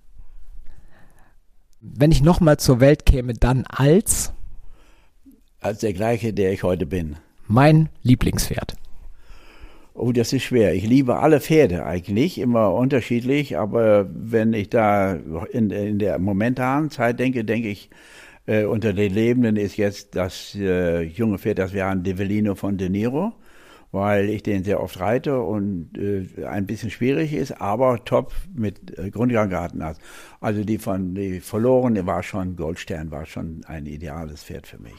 Wenn ich nochmal zur Welt käme, dann als? Als der gleiche, der ich heute bin. Mein Lieblingspferd. Oh, das ist schwer. Ich liebe alle Pferde eigentlich, immer unterschiedlich, aber wenn ich da in, in der momentanen Zeit denke, denke ich, äh, unter den Lebenden ist jetzt das äh, junge Pferd, das wir haben, Devellino von De Niro, weil ich den sehr oft reite und äh, ein bisschen schwierig ist, aber top mit äh, Grundgang gehalten hat. Also die von die verlorene war schon Goldstern, war schon ein ideales Pferd für mich.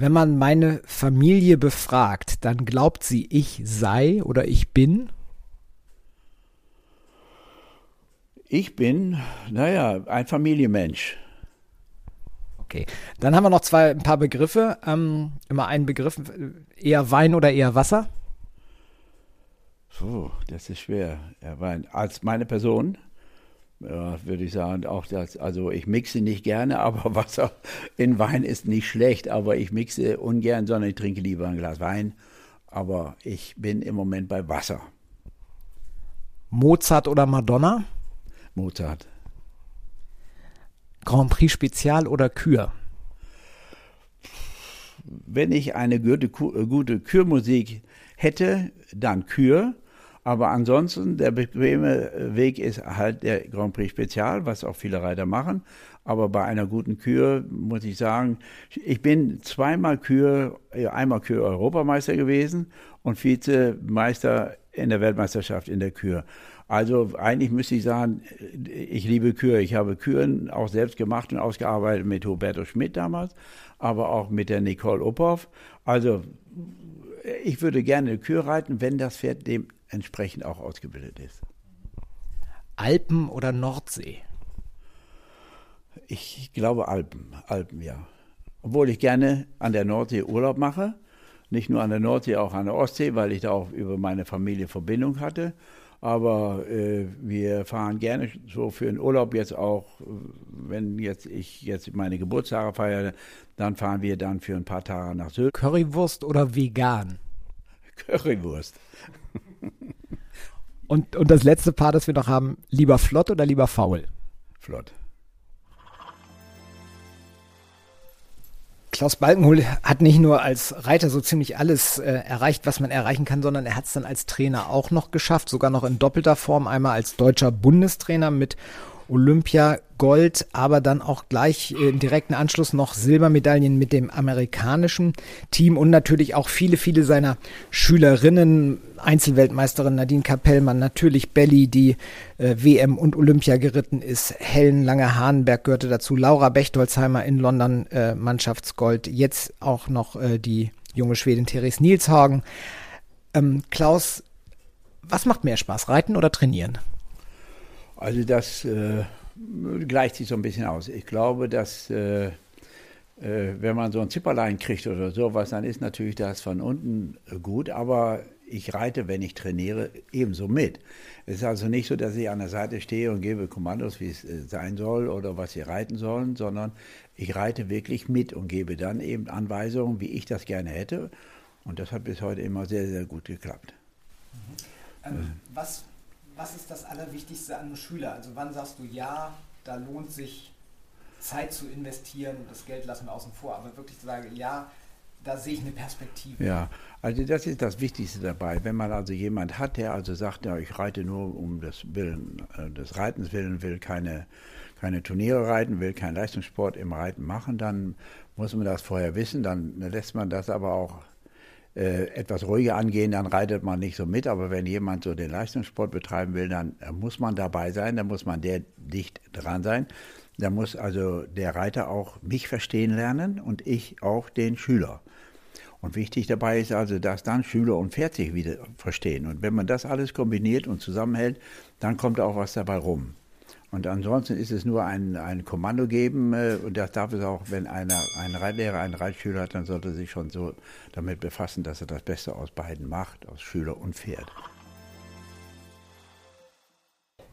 Wenn man meine Familie befragt, dann glaubt sie, ich sei oder ich bin? Ich bin, naja, ein Familienmensch. Okay, dann haben wir noch zwei, ein paar Begriffe. Ähm, immer einen Begriff, eher Wein oder eher Wasser? Puh, das ist schwer. Ja, Wein. Als meine Person ja, würde ich sagen, auch das, also ich mixe nicht gerne, aber Wasser in Wein ist nicht schlecht, aber ich mixe ungern, sondern ich trinke lieber ein Glas Wein. Aber ich bin im Moment bei Wasser. Mozart oder Madonna? Mozart. Grand Prix Spezial oder Kür? Wenn ich eine gute, gute Kürmusik hätte, dann Kür. Aber ansonsten, der bequeme Weg ist halt der Grand Prix Spezial, was auch viele Reiter machen. Aber bei einer guten Kür muss ich sagen, ich bin zweimal Kür, äh, einmal Kür Europameister gewesen und Vizemeister in der Weltmeisterschaft in der Kür. Also eigentlich müsste ich sagen, ich liebe Kühe. Ich habe Kühen auch selbst gemacht und ausgearbeitet mit Huberto Schmidt damals, aber auch mit der Nicole Uphoff. Also ich würde gerne eine Kühe reiten, wenn das Pferd dementsprechend auch ausgebildet ist. Alpen oder Nordsee? Ich glaube Alpen, Alpen, ja. Obwohl ich gerne an der Nordsee Urlaub mache. Nicht nur an der Nordsee, auch an der Ostsee, weil ich da auch über meine Familie Verbindung hatte. Aber äh, wir fahren gerne so für den Urlaub jetzt auch, wenn jetzt ich jetzt meine Geburtstage feiere, dann fahren wir dann für ein paar Tage nach Sylt. Currywurst oder vegan? Currywurst. Und, und das letzte Paar, das wir noch haben, lieber flott oder lieber faul? Flott. Klaus Balkenhol hat nicht nur als Reiter so ziemlich alles äh, erreicht, was man erreichen kann, sondern er hat es dann als Trainer auch noch geschafft, sogar noch in doppelter Form, einmal als deutscher Bundestrainer mit Olympia Gold, aber dann auch gleich im direkten Anschluss noch Silbermedaillen mit dem amerikanischen Team und natürlich auch viele, viele seiner Schülerinnen, Einzelweltmeisterin Nadine Kapellmann, natürlich Belly, die äh, WM und Olympia geritten ist, Helen Lange-Hahnberg gehörte dazu, Laura Bechtolzheimer in London äh, Mannschaftsgold, jetzt auch noch äh, die junge Schwedin Therese Nielshagen. Ähm, Klaus, was macht mehr Spaß, reiten oder trainieren? Also das äh, gleicht sich so ein bisschen aus. Ich glaube, dass äh, äh, wenn man so ein Zipperlein kriegt oder sowas, dann ist natürlich das von unten gut, aber ich reite, wenn ich trainiere, ebenso mit. Es ist also nicht so, dass ich an der Seite stehe und gebe Kommandos, wie es äh, sein soll oder was sie reiten sollen, sondern ich reite wirklich mit und gebe dann eben Anweisungen, wie ich das gerne hätte. Und das hat bis heute immer sehr, sehr gut geklappt. Mhm. Ähm, was was ist das Allerwichtigste an einem Schüler? Also wann sagst du, ja, da lohnt sich Zeit zu investieren, das Geld lassen wir außen vor, aber wirklich zu sagen, ja, da sehe ich eine Perspektive. Ja, also das ist das Wichtigste dabei. Wenn man also jemand hat, der also sagt, ja, ich reite nur um des Willen, äh, des Reitens willen, will keine, keine Turniere reiten, will keinen Leistungssport im Reiten machen, dann muss man das vorher wissen, dann lässt man das aber auch etwas ruhiger angehen, dann reitet man nicht so mit. Aber wenn jemand so den Leistungssport betreiben will, dann muss man dabei sein, dann muss man der dicht dran sein. Da muss also der Reiter auch mich verstehen lernen und ich auch den Schüler. Und wichtig dabei ist also, dass dann Schüler und Pferd sich wieder verstehen. Und wenn man das alles kombiniert und zusammenhält, dann kommt auch was dabei rum. Und ansonsten ist es nur ein, ein Kommando geben äh, und das darf es auch, wenn einer, ein Reitlehrer einen Reitschüler hat, dann sollte er sich schon so damit befassen, dass er das Beste aus beiden macht, aus Schüler und Pferd.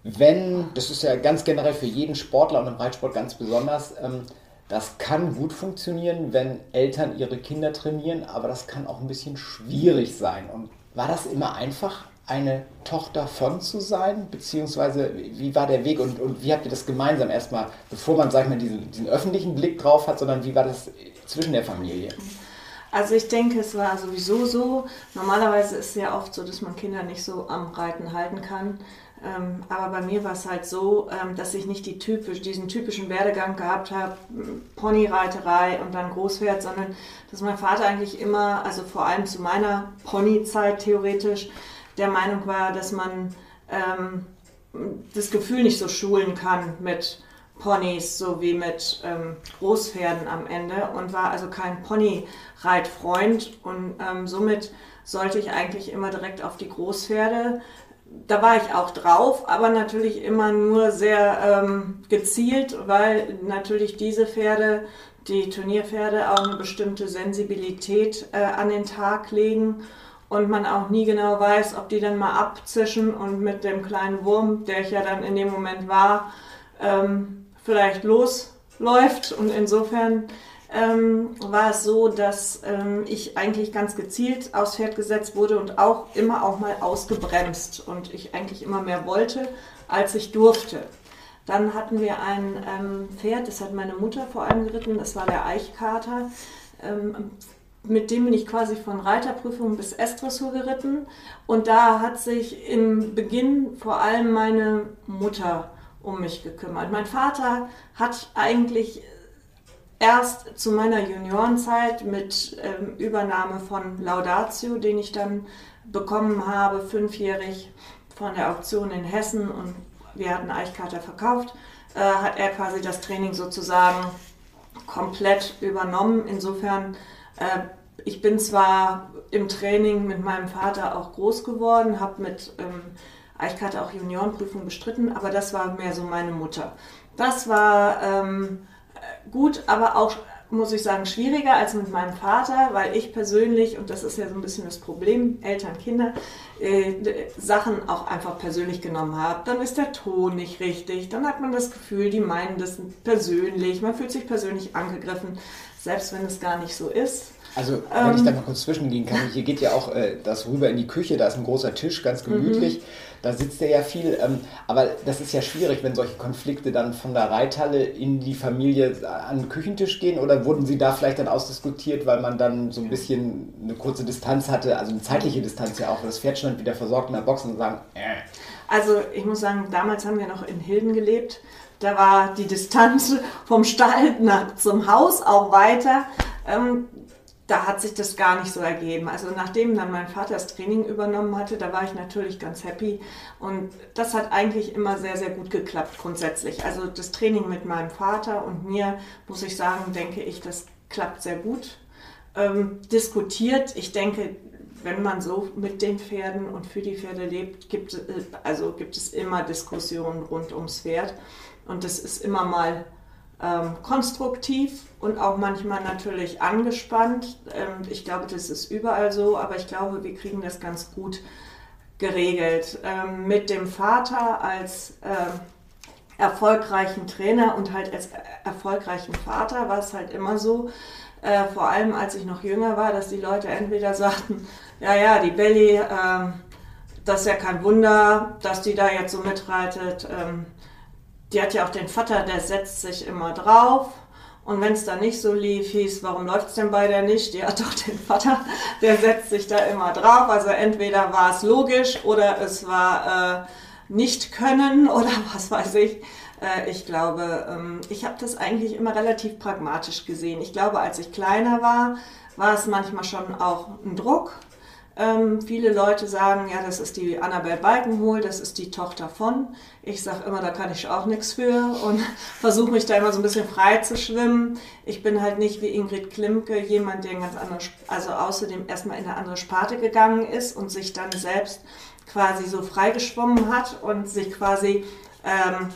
Wenn, das ist ja ganz generell für jeden Sportler und im Reitsport ganz besonders, ähm, das kann gut funktionieren, wenn Eltern ihre Kinder trainieren, aber das kann auch ein bisschen schwierig sein. Und war das immer einfach? Eine Tochter von zu sein? Beziehungsweise wie war der Weg und, und wie habt ihr das gemeinsam erstmal, bevor man, sag ich mal, diesen, diesen öffentlichen Blick drauf hat, sondern wie war das zwischen der Familie? Also ich denke, es war sowieso so. Normalerweise ist es ja oft so, dass man Kinder nicht so am Reiten halten kann. Ähm, aber bei mir war es halt so, ähm, dass ich nicht die typisch, diesen typischen Werdegang gehabt habe, Ponyreiterei und dann Großpferd, sondern dass mein Vater eigentlich immer, also vor allem zu meiner Ponyzeit theoretisch, der Meinung war, dass man ähm, das Gefühl nicht so schulen kann mit Ponys so wie mit ähm, Großpferden am Ende und war also kein Ponyreitfreund und ähm, somit sollte ich eigentlich immer direkt auf die Großpferde. Da war ich auch drauf, aber natürlich immer nur sehr ähm, gezielt, weil natürlich diese Pferde, die Turnierpferde, auch eine bestimmte Sensibilität äh, an den Tag legen und man auch nie genau weiß, ob die dann mal abzischen und mit dem kleinen Wurm, der ich ja dann in dem Moment war, ähm, vielleicht losläuft. Und insofern ähm, war es so, dass ähm, ich eigentlich ganz gezielt aufs Pferd gesetzt wurde und auch immer auch mal ausgebremst und ich eigentlich immer mehr wollte, als ich durfte. Dann hatten wir ein ähm, Pferd, das hat meine Mutter vor allem geritten, das war der Eichkater. Mit dem bin ich quasi von Reiterprüfung bis S-Dressur geritten. Und da hat sich im Beginn vor allem meine Mutter um mich gekümmert. Mein Vater hat eigentlich erst zu meiner Juniorenzeit mit ähm, Übernahme von Laudatio, den ich dann bekommen habe, fünfjährig von der Auktion in Hessen und wir hatten Eichkater verkauft, äh, hat er quasi das Training sozusagen komplett übernommen. Insofern, äh, ich bin zwar im Training mit meinem Vater auch groß geworden, habe mit ähm, Eichkater auch Juniorenprüfung bestritten, aber das war mehr so meine Mutter. Das war ähm, gut, aber auch muss ich sagen, schwieriger als mit meinem Vater, weil ich persönlich, und das ist ja so ein bisschen das Problem, Eltern, Kinder, äh, Sachen auch einfach persönlich genommen habe. Dann ist der Ton nicht richtig, dann hat man das Gefühl, die meinen das persönlich, man fühlt sich persönlich angegriffen, selbst wenn es gar nicht so ist. Also, wenn ähm, ich da mal kurz zwischengehen kann, hier geht ja auch äh, das rüber in die Küche, da ist ein großer Tisch, ganz gemütlich. Mhm. Da sitzt er ja viel, ähm, aber das ist ja schwierig, wenn solche Konflikte dann von der Reithalle in die Familie an den Küchentisch gehen oder wurden sie da vielleicht dann ausdiskutiert, weil man dann so ein bisschen eine kurze Distanz hatte, also eine zeitliche Distanz ja auch, das Pferd stand wieder versorgt in der Box und sagen, äh. Also ich muss sagen, damals haben wir noch in Hilden gelebt. Da war die Distanz vom Stall nach, zum Haus auch weiter. Ähm, da hat sich das gar nicht so ergeben. Also nachdem dann mein Vater das Training übernommen hatte, da war ich natürlich ganz happy und das hat eigentlich immer sehr, sehr gut geklappt grundsätzlich. Also das Training mit meinem Vater und mir, muss ich sagen, denke ich, das klappt sehr gut. Ähm, diskutiert, ich denke, wenn man so mit den Pferden und für die Pferde lebt, gibt, äh, also gibt es immer Diskussionen rund ums Pferd und das ist immer mal ähm, konstruktiv und auch manchmal natürlich angespannt. Ähm, ich glaube, das ist überall so, aber ich glaube, wir kriegen das ganz gut geregelt. Ähm, mit dem Vater als äh, erfolgreichen Trainer und halt als erfolgreichen Vater war es halt immer so, äh, vor allem als ich noch jünger war, dass die Leute entweder sagten, ja, ja, die Belly, äh, das ist ja kein Wunder, dass die da jetzt so mitreitet. Ähm, die hat ja auch den Vater, der setzt sich immer drauf. Und wenn es da nicht so lief, hieß, warum läuft es denn bei der nicht? Die hat doch den Vater, der setzt sich da immer drauf. Also entweder war es logisch oder es war äh, nicht können oder was weiß ich. Äh, ich glaube, ähm, ich habe das eigentlich immer relativ pragmatisch gesehen. Ich glaube, als ich kleiner war, war es manchmal schon auch ein Druck. Ähm, viele Leute sagen, ja, das ist die Annabel Balkenhol, das ist die Tochter von. Ich sage immer, da kann ich auch nichts für und versuche mich da immer so ein bisschen frei zu schwimmen. Ich bin halt nicht wie Ingrid Klimke jemand, der ganz anders, also außerdem erstmal in eine andere Sparte gegangen ist und sich dann selbst quasi so freigeschwommen hat und sich quasi ähm,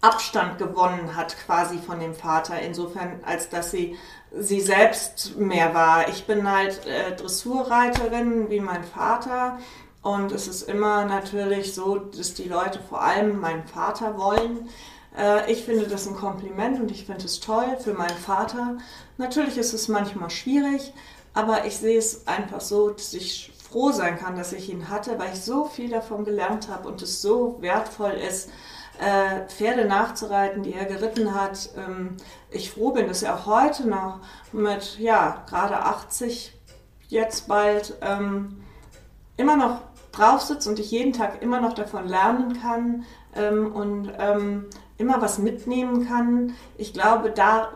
Abstand gewonnen hat quasi von dem Vater, insofern als dass sie sie selbst mehr war. Ich bin halt äh, Dressurreiterin wie mein Vater und es ist immer natürlich so, dass die Leute vor allem meinen Vater wollen. Äh, ich finde das ein Kompliment und ich finde es toll für meinen Vater. Natürlich ist es manchmal schwierig, aber ich sehe es einfach so, dass ich froh sein kann, dass ich ihn hatte, weil ich so viel davon gelernt habe und es so wertvoll ist, äh, Pferde nachzureiten, die er geritten hat. Ähm, ich froh bin, dass er auch heute noch mit, ja, gerade 80 jetzt bald ähm, immer noch drauf sitzt und ich jeden Tag immer noch davon lernen kann ähm, und ähm, immer was mitnehmen kann. Ich glaube, da,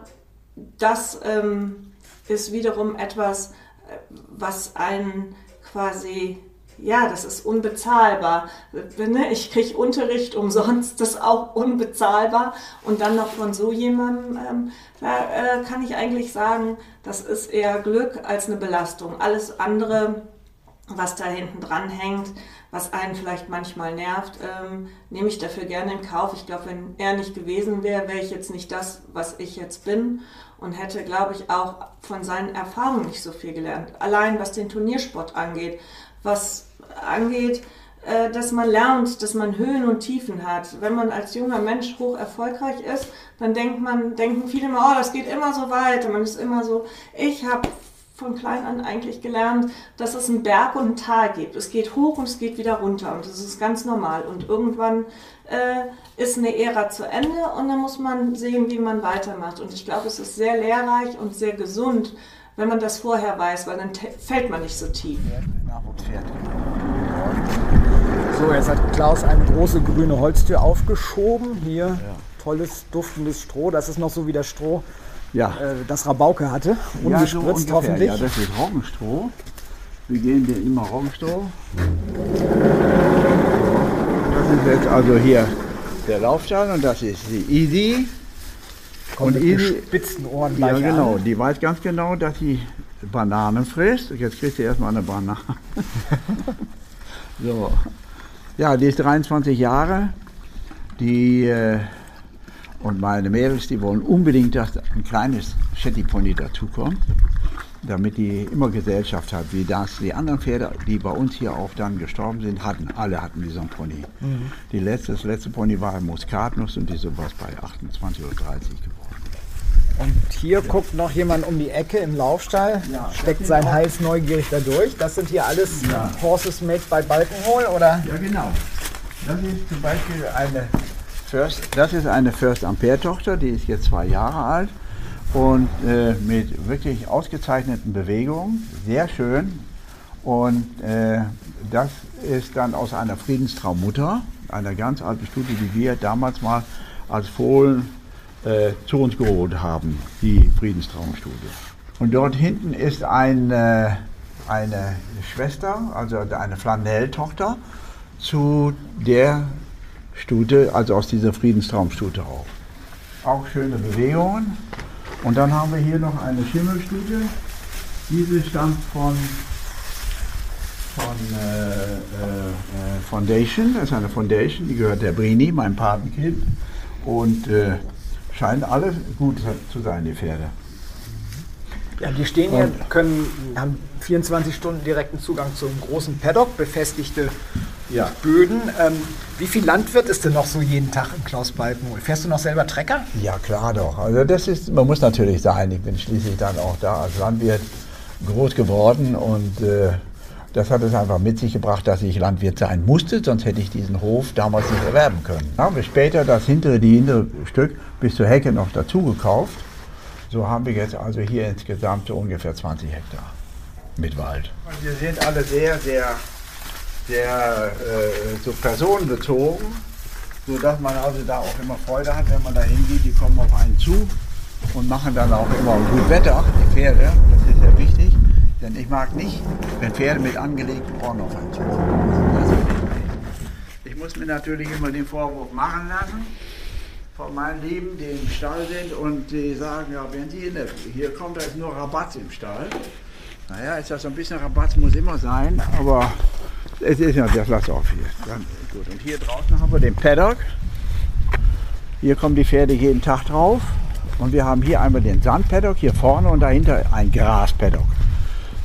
das ähm, ist wiederum etwas, äh, was einen quasi ja, das ist unbezahlbar. Ne, ich kriege Unterricht umsonst, das ist auch unbezahlbar. Und dann noch von so jemandem, ähm, da äh, kann ich eigentlich sagen, das ist eher Glück als eine Belastung. Alles andere, was da hinten dran hängt, was einen vielleicht manchmal nervt, ähm, nehme ich dafür gerne in Kauf. Ich glaube, wenn er nicht gewesen wäre, wäre ich jetzt nicht das, was ich jetzt bin und hätte, glaube ich, auch von seinen Erfahrungen nicht so viel gelernt. Allein was den Turniersport angeht was angeht, äh, dass man lernt, dass man Höhen und Tiefen hat. Wenn man als junger Mensch hoch erfolgreich ist, dann denkt man, denken viele immer, oh, das geht immer so weiter, man ist immer so. Ich habe von klein an eigentlich gelernt, dass es einen Berg und ein Tal gibt. Es geht hoch und es geht wieder runter und das ist ganz normal. Und irgendwann äh, ist eine Ära zu Ende und dann muss man sehen, wie man weitermacht. Und ich glaube, es ist sehr lehrreich und sehr gesund, wenn man das vorher weiß, weil dann fällt man nicht so tief. So, jetzt hat Klaus eine große grüne Holztür aufgeschoben. Hier ja. tolles, duftendes Stroh. Das ist noch so wie das Stroh, ja. äh, das Rabauke hatte. Ungespritzt ja, so hoffentlich. Ja, das ist Roggenstroh. Wir gehen hier immer Roggenstroh. Das ist jetzt also hier der Laufstall und das ist die Easy. Kommt und Easy, spitzen Ohren Ja, genau. An. Die weiß ganz genau, dass sie Bananen frisst. Jetzt kriegt sie erstmal eine Banane. so. Ja, die ist 23 Jahre. Die äh, und meine Mädels, die wollen unbedingt, dass ein kleines Shetty Pony dazukommt, damit die immer Gesellschaft hat, wie das die anderen Pferde, die bei uns hier auch dann gestorben sind, hatten. Alle hatten diesen Pony. Mhm. Die letzte, das letzte Pony war Muskatnuss und die ist sowas bei 28 oder 30 geworden. Und hier ja. guckt noch jemand um die Ecke im Laufstall, ja, steckt sein Hals neugierig da durch. Das sind hier alles ja. Horses made by Balkenhol, oder? Ja, genau. Das ist zum Beispiel eine First, das ist eine First Ampere Tochter, die ist jetzt zwei Jahre alt und äh, mit wirklich ausgezeichneten Bewegungen, sehr schön. Und äh, das ist dann aus einer Friedenstraummutter, einer ganz alten Studie, die wir damals mal als Fohlen äh, zu uns geholt haben, die Friedenstraumstudie. Und dort hinten ist ein, äh, eine Schwester, also eine Flanell-Tochter, zu der Stute, also aus dieser Friedenstraumstute auch. Auch schöne Bewegungen. Und dann haben wir hier noch eine Schimmelstute. Diese stammt von, von äh, äh, Foundation, das ist eine Foundation, die gehört der Brini, mein Patenkind. Und äh, scheinen alle gut zu sein, die Pferde. Ja, die stehen hier, können, haben 24 Stunden direkten Zugang zum großen Paddock, befestigte ja. Böden. Ähm, wie viel Landwirt ist denn noch so jeden Tag in Klaus Balkenhol? Fährst du noch selber Trecker? Ja, klar doch. Also das ist, man muss natürlich sein. Ich bin schließlich dann auch da als Landwirt groß geworden und äh, das hat es einfach mit sich gebracht, dass ich Landwirt sein musste, sonst hätte ich diesen Hof damals nicht erwerben können. Dann haben wir später das hintere, die hintere Stück bis zur Hecke noch dazu gekauft. So haben wir jetzt also hier insgesamt so ungefähr 20 Hektar mit Wald. Wir sind alle sehr, sehr, sehr äh, so personenbezogen, sodass man also da auch immer Freude hat, wenn man da hingeht. Die kommen auf einen zu und machen dann auch immer gut Wetter, die Pferde. Das ist sehr wichtig. Denn ich mag nicht, wenn Pferde mit angelegten Ohren auf einen zukommen. Ich muss mir natürlich immer den Vorwurf machen lassen von meinen Lieben, die im Stall sind und die sagen, ja, wenn Sie in der, hier kommt, da ist nur Rabatt im Stall. Naja, ist das so ein bisschen Rabatt, muss immer sein, aber es ist ja, das lass auf hier. Dann, gut. Und hier draußen haben wir den Paddock. Hier kommen die Pferde jeden Tag drauf. Und wir haben hier einmal den Sandpaddock hier vorne und dahinter ein Graspaddock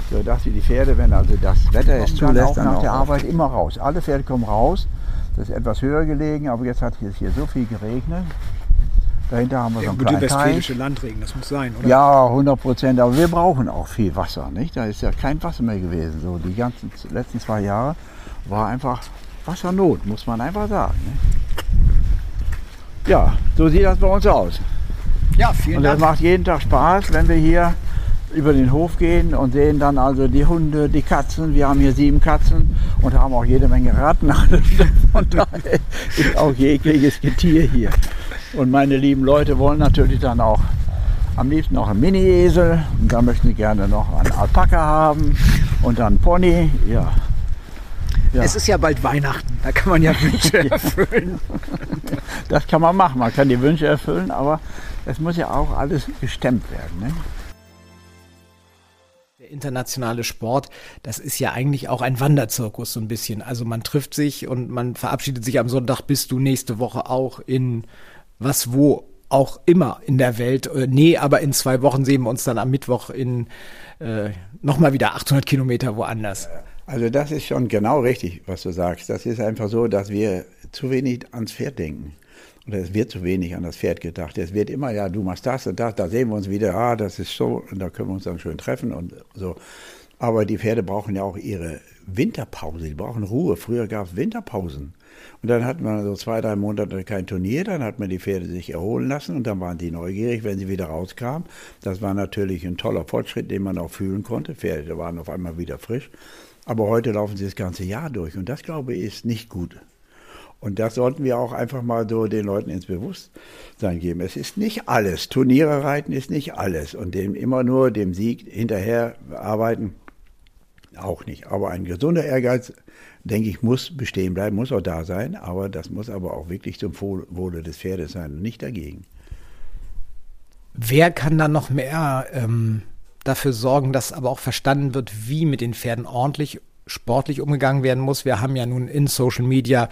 sodass sie die Pferde, wenn also das Wetter es zulässt, dann nach der Arbeit immer raus. Alle Pferde kommen raus. Das ist etwas höher gelegen, aber jetzt hat es hier so viel geregnet. Dahinter haben wir so einen kleinen westfälische Landregen, das muss sein, oder? Ja, 100 Prozent. Aber wir brauchen auch viel Wasser, nicht? Da ist ja kein Wasser mehr gewesen. So die ganzen letzten zwei Jahre war einfach Wassernot, muss man einfach sagen. Nicht? Ja, so sieht das bei uns aus. Ja, vielen Und das Dank. macht jeden Tag Spaß, wenn wir hier über den Hof gehen und sehen dann also die Hunde, die Katzen. Wir haben hier sieben Katzen und haben auch jede Menge Ratten. Von daher ist auch jegliches Getier hier. Und meine lieben Leute wollen natürlich dann auch am liebsten noch einen Mini-Esel. Und da möchten sie gerne noch einen Alpaka haben und dann einen Pony. Ja. ja. Es ist ja bald Weihnachten, da kann man ja Wünsche erfüllen. das kann man machen, man kann die Wünsche erfüllen, aber es muss ja auch alles gestemmt werden. Ne? Internationale Sport, das ist ja eigentlich auch ein Wanderzirkus so ein bisschen. Also man trifft sich und man verabschiedet sich am Sonntag, bist du nächste Woche auch in was wo auch immer in der Welt. Äh, nee, aber in zwei Wochen sehen wir uns dann am Mittwoch in äh, nochmal wieder 800 Kilometer woanders. Also das ist schon genau richtig, was du sagst. Das ist einfach so, dass wir zu wenig ans Pferd denken. Und es wird zu wenig an das Pferd gedacht. Es wird immer, ja, du machst das und das, da sehen wir uns wieder, ah, das ist so, und da können wir uns dann schön treffen und so. Aber die Pferde brauchen ja auch ihre Winterpause, die brauchen Ruhe. Früher gab es Winterpausen. Und dann hat man so zwei, drei Monate kein Turnier, dann hat man die Pferde sich erholen lassen und dann waren die neugierig, wenn sie wieder rauskamen. Das war natürlich ein toller Fortschritt, den man auch fühlen konnte. Pferde waren auf einmal wieder frisch. Aber heute laufen sie das ganze Jahr durch und das, glaube ich, ist nicht gut. Und das sollten wir auch einfach mal so den Leuten ins Bewusstsein geben. Es ist nicht alles. Turniere reiten ist nicht alles. Und dem immer nur dem Sieg hinterher arbeiten, auch nicht. Aber ein gesunder Ehrgeiz, denke ich, muss bestehen bleiben, muss auch da sein. Aber das muss aber auch wirklich zum Wohle des Pferdes sein und nicht dagegen. Wer kann dann noch mehr ähm, dafür sorgen, dass aber auch verstanden wird, wie mit den Pferden ordentlich sportlich umgegangen werden muss? Wir haben ja nun in Social Media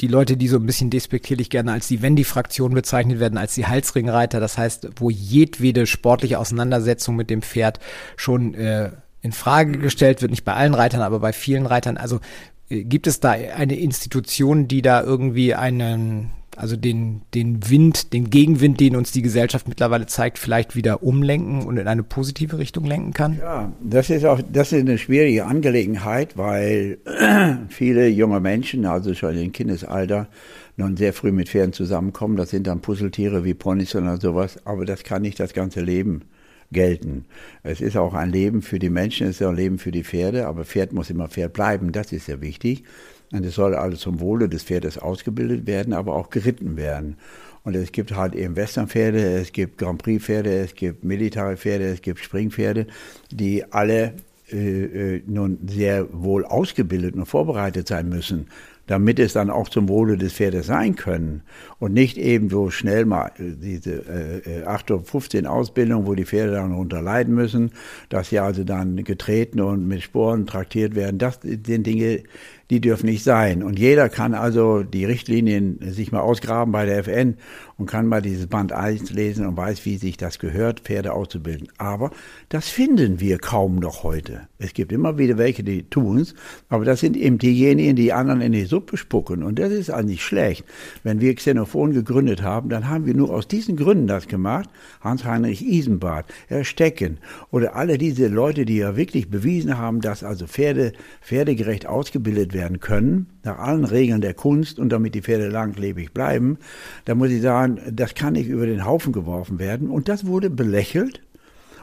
die Leute, die so ein bisschen despektierlich gerne als die Wendy-Fraktion bezeichnet werden, als die Halsringreiter. Das heißt, wo jedwede sportliche Auseinandersetzung mit dem Pferd schon äh, in Frage gestellt wird, nicht bei allen Reitern, aber bei vielen Reitern. Also äh, gibt es da eine Institution, die da irgendwie einen, also den, den Wind, den Gegenwind, den uns die Gesellschaft mittlerweile zeigt, vielleicht wieder umlenken und in eine positive Richtung lenken kann? Ja, das ist auch, das ist eine schwierige Angelegenheit, weil viele junge Menschen, also schon im Kindesalter, noch sehr früh mit Pferden zusammenkommen. Das sind dann Puzzletiere wie Ponys oder sowas, aber das kann nicht das ganze Leben gelten. Es ist auch ein Leben für die Menschen, es ist auch ein Leben für die Pferde, aber Pferd muss immer Pferd bleiben, das ist sehr wichtig. Und es soll alles zum Wohle des Pferdes ausgebildet werden, aber auch geritten werden. Und es gibt halt eben Westernpferde, es gibt Grand Prix Pferde, es gibt Militärpferde, es gibt Springpferde, die alle äh, äh, nun sehr wohl ausgebildet und vorbereitet sein müssen damit es dann auch zum Wohle des Pferdes sein können und nicht eben so schnell mal äh, diese äh, 8 Uhr 15 Ausbildung, wo die Pferde dann runter leiden müssen, dass sie also dann getreten und mit Sporen traktiert werden. Das sind Dinge, die dürfen nicht sein. Und jeder kann also die Richtlinien sich mal ausgraben bei der FN und kann mal dieses Band 1 lesen und weiß, wie sich das gehört, Pferde auszubilden. Aber das finden wir kaum noch heute. Es gibt immer wieder welche, die tun's, aber das sind eben diejenigen, die anderen in die Suppe spucken. Und das ist eigentlich schlecht. Wenn wir Xenophon gegründet haben, dann haben wir nur aus diesen Gründen das gemacht. Hans-Heinrich Isenbart, Herr Stecken oder alle diese Leute, die ja wirklich bewiesen haben, dass also Pferde pferdegerecht ausgebildet werden können, nach allen Regeln der Kunst und damit die Pferde langlebig bleiben, da muss ich sagen, das kann nicht über den Haufen geworfen werden. Und das wurde belächelt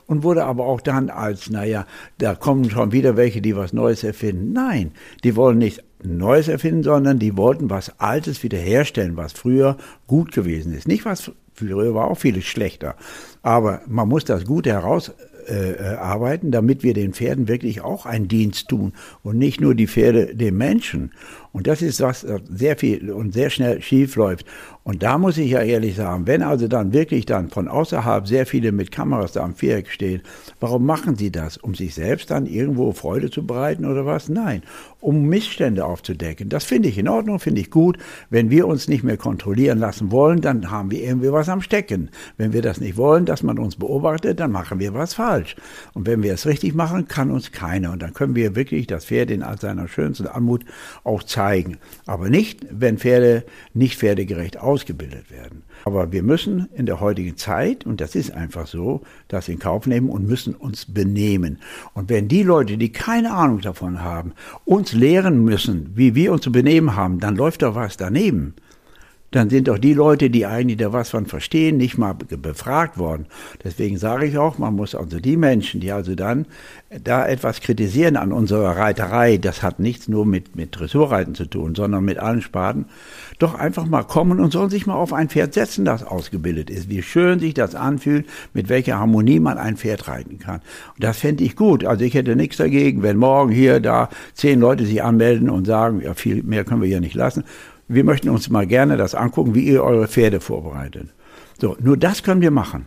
und wurde aber auch dann als, naja, da kommen schon wieder welche, die was Neues erfinden. Nein, die wollen nicht Neues erfinden, sondern die wollten was Altes wiederherstellen, was früher gut gewesen ist. Nicht was früher war auch vieles schlechter. Aber man muss das Gute heraus äh, äh, arbeiten, damit wir den Pferden wirklich auch einen Dienst tun und nicht nur die Pferde dem Menschen. Und das ist was sehr viel und sehr schnell schief läuft. Und da muss ich ja ehrlich sagen, wenn also dann wirklich dann von außerhalb sehr viele mit Kameras da am Viereck stehen, warum machen sie das? Um sich selbst dann irgendwo Freude zu bereiten oder was? Nein, um Missstände aufzudecken. Das finde ich in Ordnung, finde ich gut. Wenn wir uns nicht mehr kontrollieren lassen wollen, dann haben wir irgendwie was am Stecken. Wenn wir das nicht wollen, dass man uns beobachtet, dann machen wir was falsch. Und wenn wir es richtig machen, kann uns keiner. Und dann können wir wirklich das Pferd in seiner schönsten Anmut auch zeigen. Aber nicht, wenn Pferde nicht pferdegerecht ausgebildet werden. Aber wir müssen in der heutigen Zeit, und das ist einfach so, das in Kauf nehmen und müssen uns benehmen. Und wenn die Leute, die keine Ahnung davon haben, uns lehren müssen, wie wir uns zu benehmen haben, dann läuft doch was daneben dann sind doch die Leute, die eigentlich da was von verstehen, nicht mal befragt worden. Deswegen sage ich auch, man muss also die Menschen, die also dann da etwas kritisieren an unserer Reiterei, das hat nichts nur mit, mit Dressurreiten zu tun, sondern mit allen Sparten, doch einfach mal kommen und sollen sich mal auf ein Pferd setzen, das ausgebildet ist. Wie schön sich das anfühlt, mit welcher Harmonie man ein Pferd reiten kann. Und das fände ich gut. Also ich hätte nichts dagegen, wenn morgen hier da zehn Leute sich anmelden und sagen, ja, viel mehr können wir ja nicht lassen wir möchten uns mal gerne das angucken, wie ihr eure Pferde vorbereitet. So, nur das können wir machen.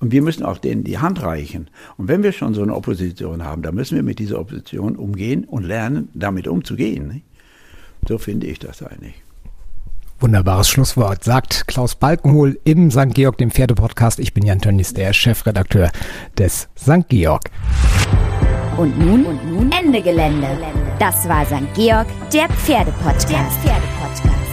Und wir müssen auch denen die Hand reichen. Und wenn wir schon so eine Opposition haben, dann müssen wir mit dieser Opposition umgehen und lernen, damit umzugehen. So finde ich das eigentlich. Wunderbares Schlusswort, sagt Klaus Balkenhol im St. Georg, dem Pferdepodcast. Ich bin Jan Tönnies, der Chefredakteur des St. Georg. Und nun, und nun Ende Gelände. Das war St. Georg, der Pferdepodcast. Der Pferdepodcast.